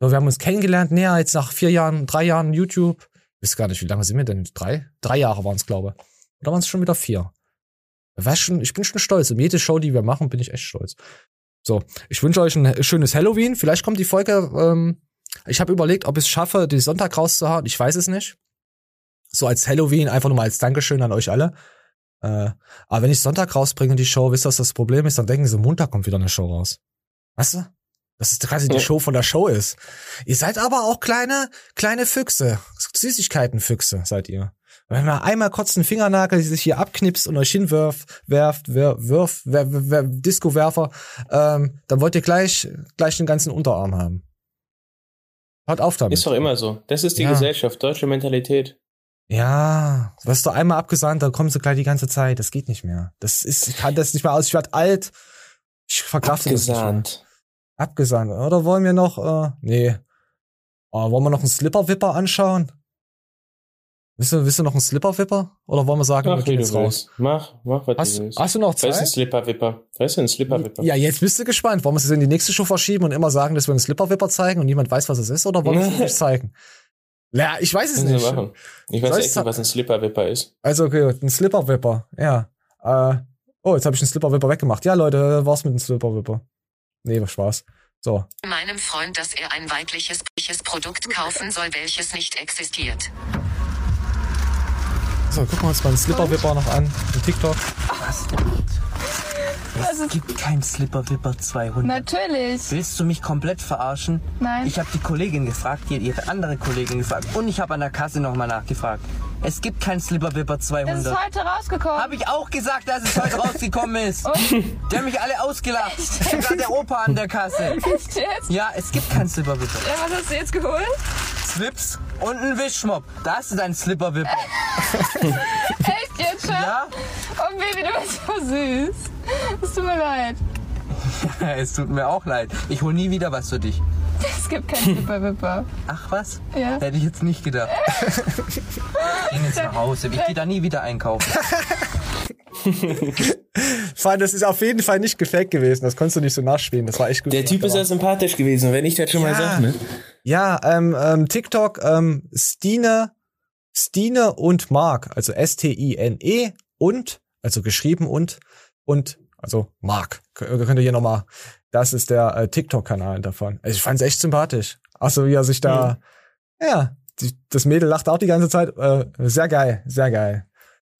So, wir haben uns kennengelernt, näher jetzt nach vier Jahren, drei Jahren YouTube. Wisst gar nicht, wie lange sind wir denn? Drei? Drei Jahre waren es, glaube ich. Oder waren es schon wieder vier? War schon, ich bin schon stolz. Um jede Show, die wir machen, bin ich echt stolz. So, ich wünsche euch ein schönes Halloween. Vielleicht kommt die Folge. Ähm, ich habe überlegt, ob ich es schaffe, die Sonntag rauszuhauen. Ich weiß es nicht. So als Halloween, einfach nur mal als Dankeschön an euch alle. Äh, aber wenn ich Sonntag rausbringe, die Show, wisst ihr, was das Problem ist? Dann denken sie, Montag kommt wieder eine Show raus. Weißt du? Das ist quasi die. Show von der Show ist. Ihr seid aber auch kleine, kleine Füchse. Süßigkeitenfüchse seid ihr. Wenn man einmal kurz einen Fingernagel sich hier abknipst und euch hinwirft, werft, wer, wirft, wer, wer, Disco-Werfer, ähm, dann wollt ihr gleich, gleich den ganzen Unterarm haben. Hört auf damit. Ist doch immer so. Das ist die Ja. Gesellschaft, deutsche Mentalität. Ja, du wirst doch einmal abgesandt, dann kommst du gleich die ganze Zeit. Das geht nicht mehr. Das ist, ich kann das nicht mehr aus. Ich werde alt. Ich verkrafte das nicht mehr. Abgesandt. Abgesandt. Oder wollen wir noch, äh, nee. Oh, wollen wir noch einen Slipper-Wipper anschauen? Willst du, willst du noch einen Slipper-Wipper? Oder wollen wir sagen, wir Mach, gehen jetzt raus? willst. Mach, mach, was Hast- du willst. hast du noch Was ist ein Zeit? Slipper-Wipper? Was ist ein Slipper-Wipper? Ja, jetzt bist du gespannt. Wollen wir es in die nächste Show verschieben und immer sagen, dass wir einen Slipper-Wipper zeigen und niemand weiß, was es ist? Oder wollen wir es nicht zeigen? Ja, ich weiß es nicht. machen. Ich weiß Soll echt nicht, was ein Slipper-Wipper ist. Also okay, ein Slipper-Wipper. Ja. Äh, oh, jetzt habe ich einen Slipper-Wipper weggemacht. Ja, Leute, war's mit dem Slipper-Wipper. Nee, war Spaß. So. meinem Freund, dass er ein weibliches weibliches Produkt kaufen soll, welches nicht existiert. So, gucken wir uns mal einen Slipper-Wipper noch an. Ein TikTok. Es gibt kein Slipper-Wipper 200. Natürlich. Willst du mich komplett verarschen? Nein. Ich habe die Kollegin gefragt, die hat ihre andere Kollegin gefragt und ich habe an der Kasse nochmal nachgefragt. Es gibt kein Slipper-Wipper Das 200. ist heute rausgekommen. Habe ich auch gesagt, dass es heute rausgekommen ist. Die haben mich alle ausgelacht. Sogar der Opa an der Kasse. Echt jetzt? Ja, es gibt kein Slipper-Wipper. Ja, was hast du jetzt geholt? Slips und ein Wischmopp. Das ist ein Slipper-Wipper. Echt jetzt schon? Ja. Oh Baby, du bist so süß. Es tut mir leid. es tut mir auch leid. Ich hol nie wieder was für dich. Es gibt kein Wipper-Wipper. Ach was? Ja. Hätte ich jetzt nicht gedacht. Geh jetzt nach Hause. Ich gehe da nie wieder einkaufen. Vor allem, das ist auf jeden Fall nicht gefaked gewesen. Das konntest du nicht so nachspielen. Das war echt gut. Der Typ ist ja sympathisch gewesen, wenn ich das schon mal Ja. sag, ne? Ja, ähm, ähm, TikTok, ähm, Stine, Stine und Mark, also S-T-I-N-E und, also geschrieben und, und, also Mark. Kön- Könnt ihr hier nochmal, das ist der äh, TikTok-Kanal davon. Also ich fand's echt sympathisch. Achso, wie er sich da, ja, die, das Mädel lacht auch die ganze Zeit. Äh, sehr geil, sehr geil.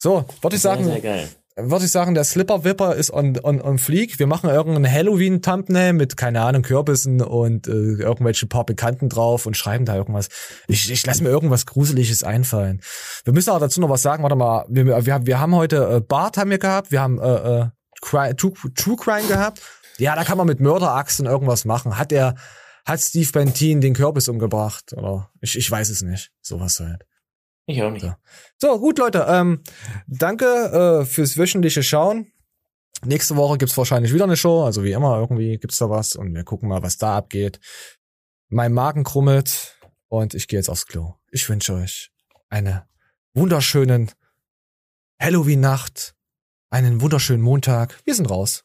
So, würde ich sagen, Sehr, sehr geil. Würde ich sagen, der Slipper Wipper ist on, on, on fleek. Wir machen irgendeinen Halloween-Thumbnail mit, keine Ahnung, Kürbissen und äh, irgendwelche paar Bekannten drauf und schreiben da irgendwas. Ich, ich lasse mir irgendwas Gruseliges einfallen. Wir müssen aber dazu noch was sagen. Warte mal, wir, wir, haben- wir haben heute äh, Bart haben wir gehabt, wir haben äh, äh, Cry, True, True Crime gehabt. Ja, da kann man mit Mörderachsen irgendwas machen. Hat der, hat Steve Bentin den Kürbis umgebracht? Oder ich, ich weiß es nicht. Sowas halt. Ich auch nicht. So, so gut, Leute. Ähm, danke äh, fürs wöchentliche Schauen. Nächste Woche gibt's wahrscheinlich wieder eine Show. Also wie immer, irgendwie gibt's da was. Und wir gucken mal, was da abgeht. Mein Magen krummelt und ich gehe jetzt aufs Klo. Ich wünsche euch eine wunderschönen Halloween-Nacht, einen wunderschönen Montag. Wir sind raus.